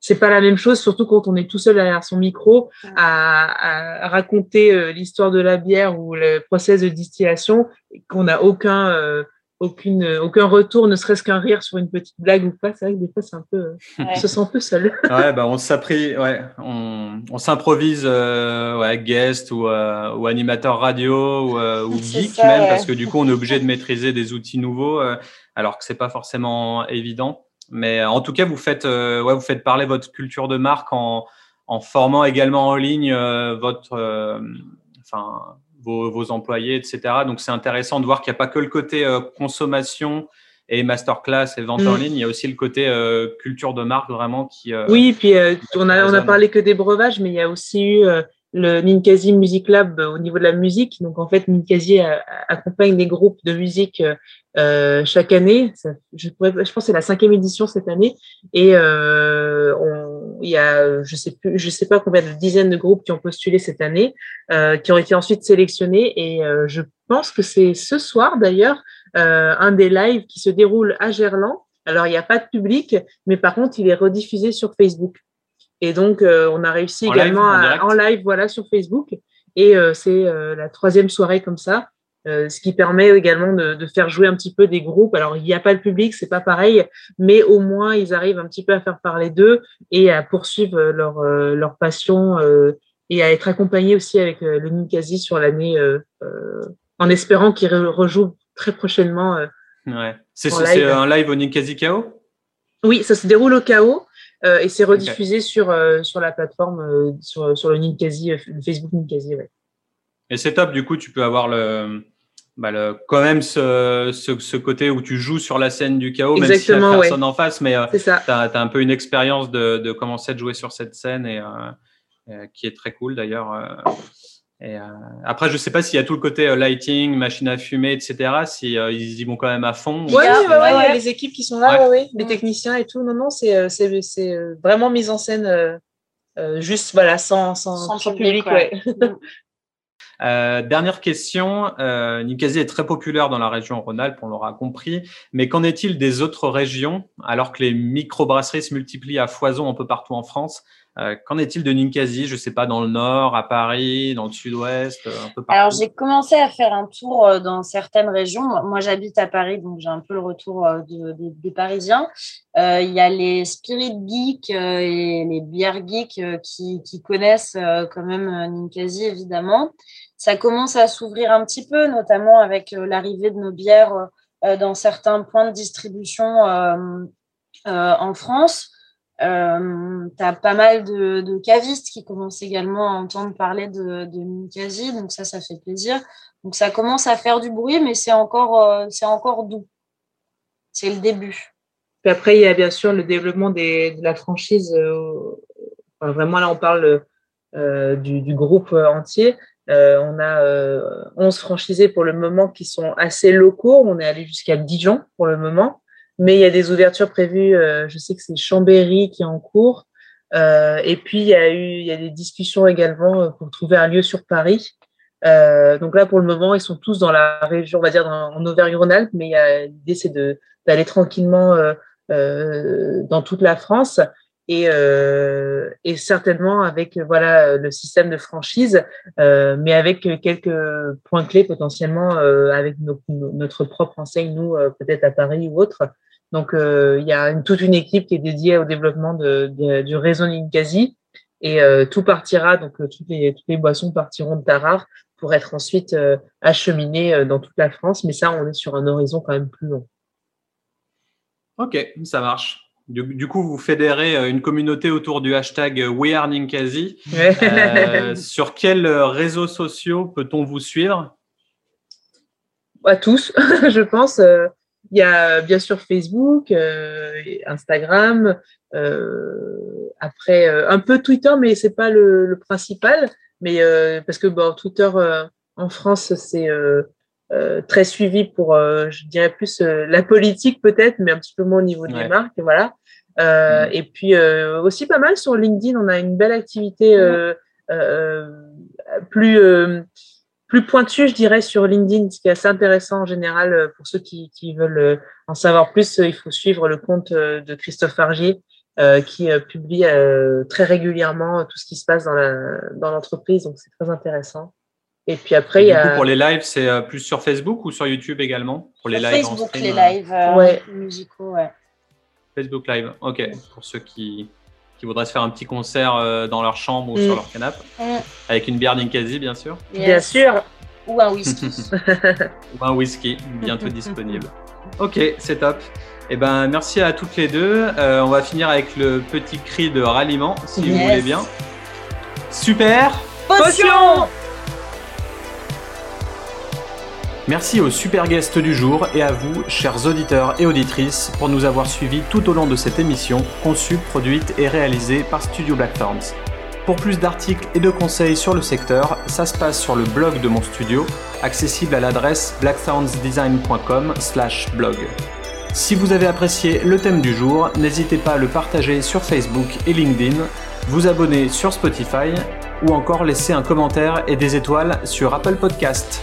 c'est pas la même chose, surtout quand on est tout seul derrière son micro à, à raconter euh, l'histoire de la bière ou le process de distillation, qu'on n'a aucun euh, aucune, aucun retour, ne serait-ce qu'un rire sur une petite blague ou pas. C'est vrai que des fois, c'est un peu, on se sent un peu seul. ouais, bah, on s'apprit, ouais, on, on s'improvise, euh, ouais, guest ou, euh, ou animateur radio ou, euh, ou geek même, parce que du coup, on est obligé de maîtriser des outils nouveaux, euh, alors que c'est pas forcément évident. Mais en tout cas, vous faites, ouais, vous faites parler votre culture de marque en, en formant également en ligne votre, enfin, vos, employés, etc. Donc c'est intéressant de voir qu'il n'y a pas que le côté euh, consommation et masterclass et vente en mm. ligne, il y a aussi le côté euh, culture de marque vraiment qui. Euh, oui, puis on a on a parlé que des breuvages, mais il y a aussi eu le Ninkasi Music Lab au niveau de la musique. Donc en fait, Ninkasi accompagne des groupes de musique chaque année. je, pourrais, je pense que c'est la cinquième édition cette année, et on il y a, je sais plus, je sais pas combien de dizaines de groupes qui ont postulé cette année, euh, qui ont été ensuite sélectionnés. Et euh, je pense que c'est ce soir d'ailleurs euh, un des lives qui se déroule à Gerland. Alors il n'y a pas de public, mais par contre il est rediffusé sur Facebook. Et donc on a réussi également en live, voilà, sur Facebook. Et c'est la troisième soirée comme ça. Euh, ce qui permet également de, de, faire jouer un petit peu des groupes. Alors, il n'y a pas le public, c'est pas pareil, mais au moins, ils arrivent un petit peu à faire parler d'eux et à poursuivre leur, euh, leur passion euh, et à être accompagnés aussi avec le Ninkasi sur l'année en espérant qu'ils rejouent très prochainement. ouais. C'est un live au Ninkasi KO Oui, ça se déroule au KO. et c'est rediffusé sur, sur la plateforme, sur, sur le Ninkasi, le Facebook Ninkasi. Ouais. Et c'est top, du coup, tu peux avoir le, bah, quand même ce, ce, côté où tu joues sur la scène du chaos, même si n'y a personne en face, mais euh, tu as, un peu une expérience de, de commencer à jouer sur cette scène et euh, qui est très cool d'ailleurs. Et, après, je sais pas s'il y a tout le côté lighting, machine à fumer, etc. Si ils y vont quand même à fond. Oui, ouais, ouais, ouais, les équipes qui sont là, ouais. les techniciens et tout. Non, non, c'est c'est vraiment mise en scène juste voilà sans sans, sans, public. ouais. Euh, dernière question, euh, est très populaire dans la région Rhône-Alpes, on l'aura compris, mais qu'en est-il des autres régions alors que les microbrasseries se multiplient à foison un peu partout en France? Euh, qu'en est-il de Ninkasi Je ne sais pas, dans le nord, à Paris, dans le sud-ouest, un peu partout. Alors, j'ai commencé à faire un tour euh, dans certaines régions. Moi, j'habite à Paris, donc j'ai un peu le retour euh, des Parisiens. Il y a les spirit geeks et les bières geeks qui, qui, connaissent quand même Ninkasi, évidemment. Ça commence à s'ouvrir un petit peu, notamment avec l'arrivée de nos bières dans certains points de distribution en France. Euh, tu as pas mal de, cavistes qui commencent également à entendre parler de, de donc ça, ça fait plaisir. Donc ça commence à faire du bruit, mais c'est encore, euh, encore doux. C'est le début. Puis après, il y a bien sûr le développement de la franchise. Euh, vraiment, là, on parle euh, du, groupe entier. on a 11 franchisés pour le moment qui sont assez locaux. On est allé jusqu'à Dijon pour le moment. Mais il y a des ouvertures prévues. Euh, je sais que c'est Chambéry qui est en cours. Euh, et puis, il y a eu il y a des discussions également euh, pour trouver un lieu sur Paris. Euh, donc là, pour le moment, ils sont tous dans la région, on va dire en Auvergne-Rhône-Alpes, mais l'idée, c'est d'aller tranquillement euh, dans toute la France et, euh, et certainement avec voilà le système de franchise, euh, mais avec quelques points clés potentiellement avec notre propre enseigne, nous peut-être à Paris ou autre, donc, euh, il y a toute une équipe qui est dédiée au développement de, du réseau Ninkasi. Et euh, tout partira, donc euh, toutes, les, toutes les boissons partiront de Tarare pour être ensuite acheminées dans toute la France. Mais ça, on est sur un horizon quand même plus long. Ok, ça marche. Du, coup, vous fédérez une communauté autour du hashtag WeAreNinkasi. sur quels réseaux sociaux peut-on vous suivre? À tous, je pense. Il y a bien sûr Facebook, euh, Instagram, euh, après euh, un peu Twitter, mais c'est pas le, le, principal. Mais parce que bon, Twitter en France, c'est très suivi pour, je dirais plus la politique peut-être, mais un petit peu moins au niveau des marques. Voilà. Euh, mm. Et puis aussi pas mal sur LinkedIn, on a une belle activité euh, euh, plus plus pointu, je dirais, sur LinkedIn, ce qui est assez intéressant en général euh, pour ceux qui, qui veulent euh, en savoir plus. Euh, il faut suivre le compte de Christophe Argier, qui publie très régulièrement tout ce qui se passe dans l'entreprise. donc, c'est très intéressant. Et puis après, il y a. pour les lives, c'est plus sur Facebook ou sur YouTube également Pour les lives Facebook, les lives ouais. musicaux, ouais. Facebook Live, ok. Pour ceux qui, qui voudraient se faire un petit concert euh, dans leur chambre ou sur mm. leur canapé, mm. avec une bière d'Inkasi, bien sûr. Bien sûr. Ou un whisky. ou un whisky, bientôt disponible. Ok, c'est top. Eh ben, merci à toutes les deux. Euh, on va finir avec le petit cri de ralliement, si vous voulez bien. Super Potion Merci aux super guests du jour et à vous, chers auditeurs et auditrices, pour nous avoir suivis tout au long de cette émission, conçue, produite et réalisée par Studio Blackthorns. Pour plus d'articles et de conseils sur le secteur, ça se passe sur le blog de mon studio, accessible à l'adresse blackthornsdesign.com/blog. Si vous avez apprécié le thème du jour, n'hésitez pas à le partager sur Facebook et LinkedIn, vous abonner sur Spotify ou encore laisser un commentaire et des étoiles sur Apple Podcast.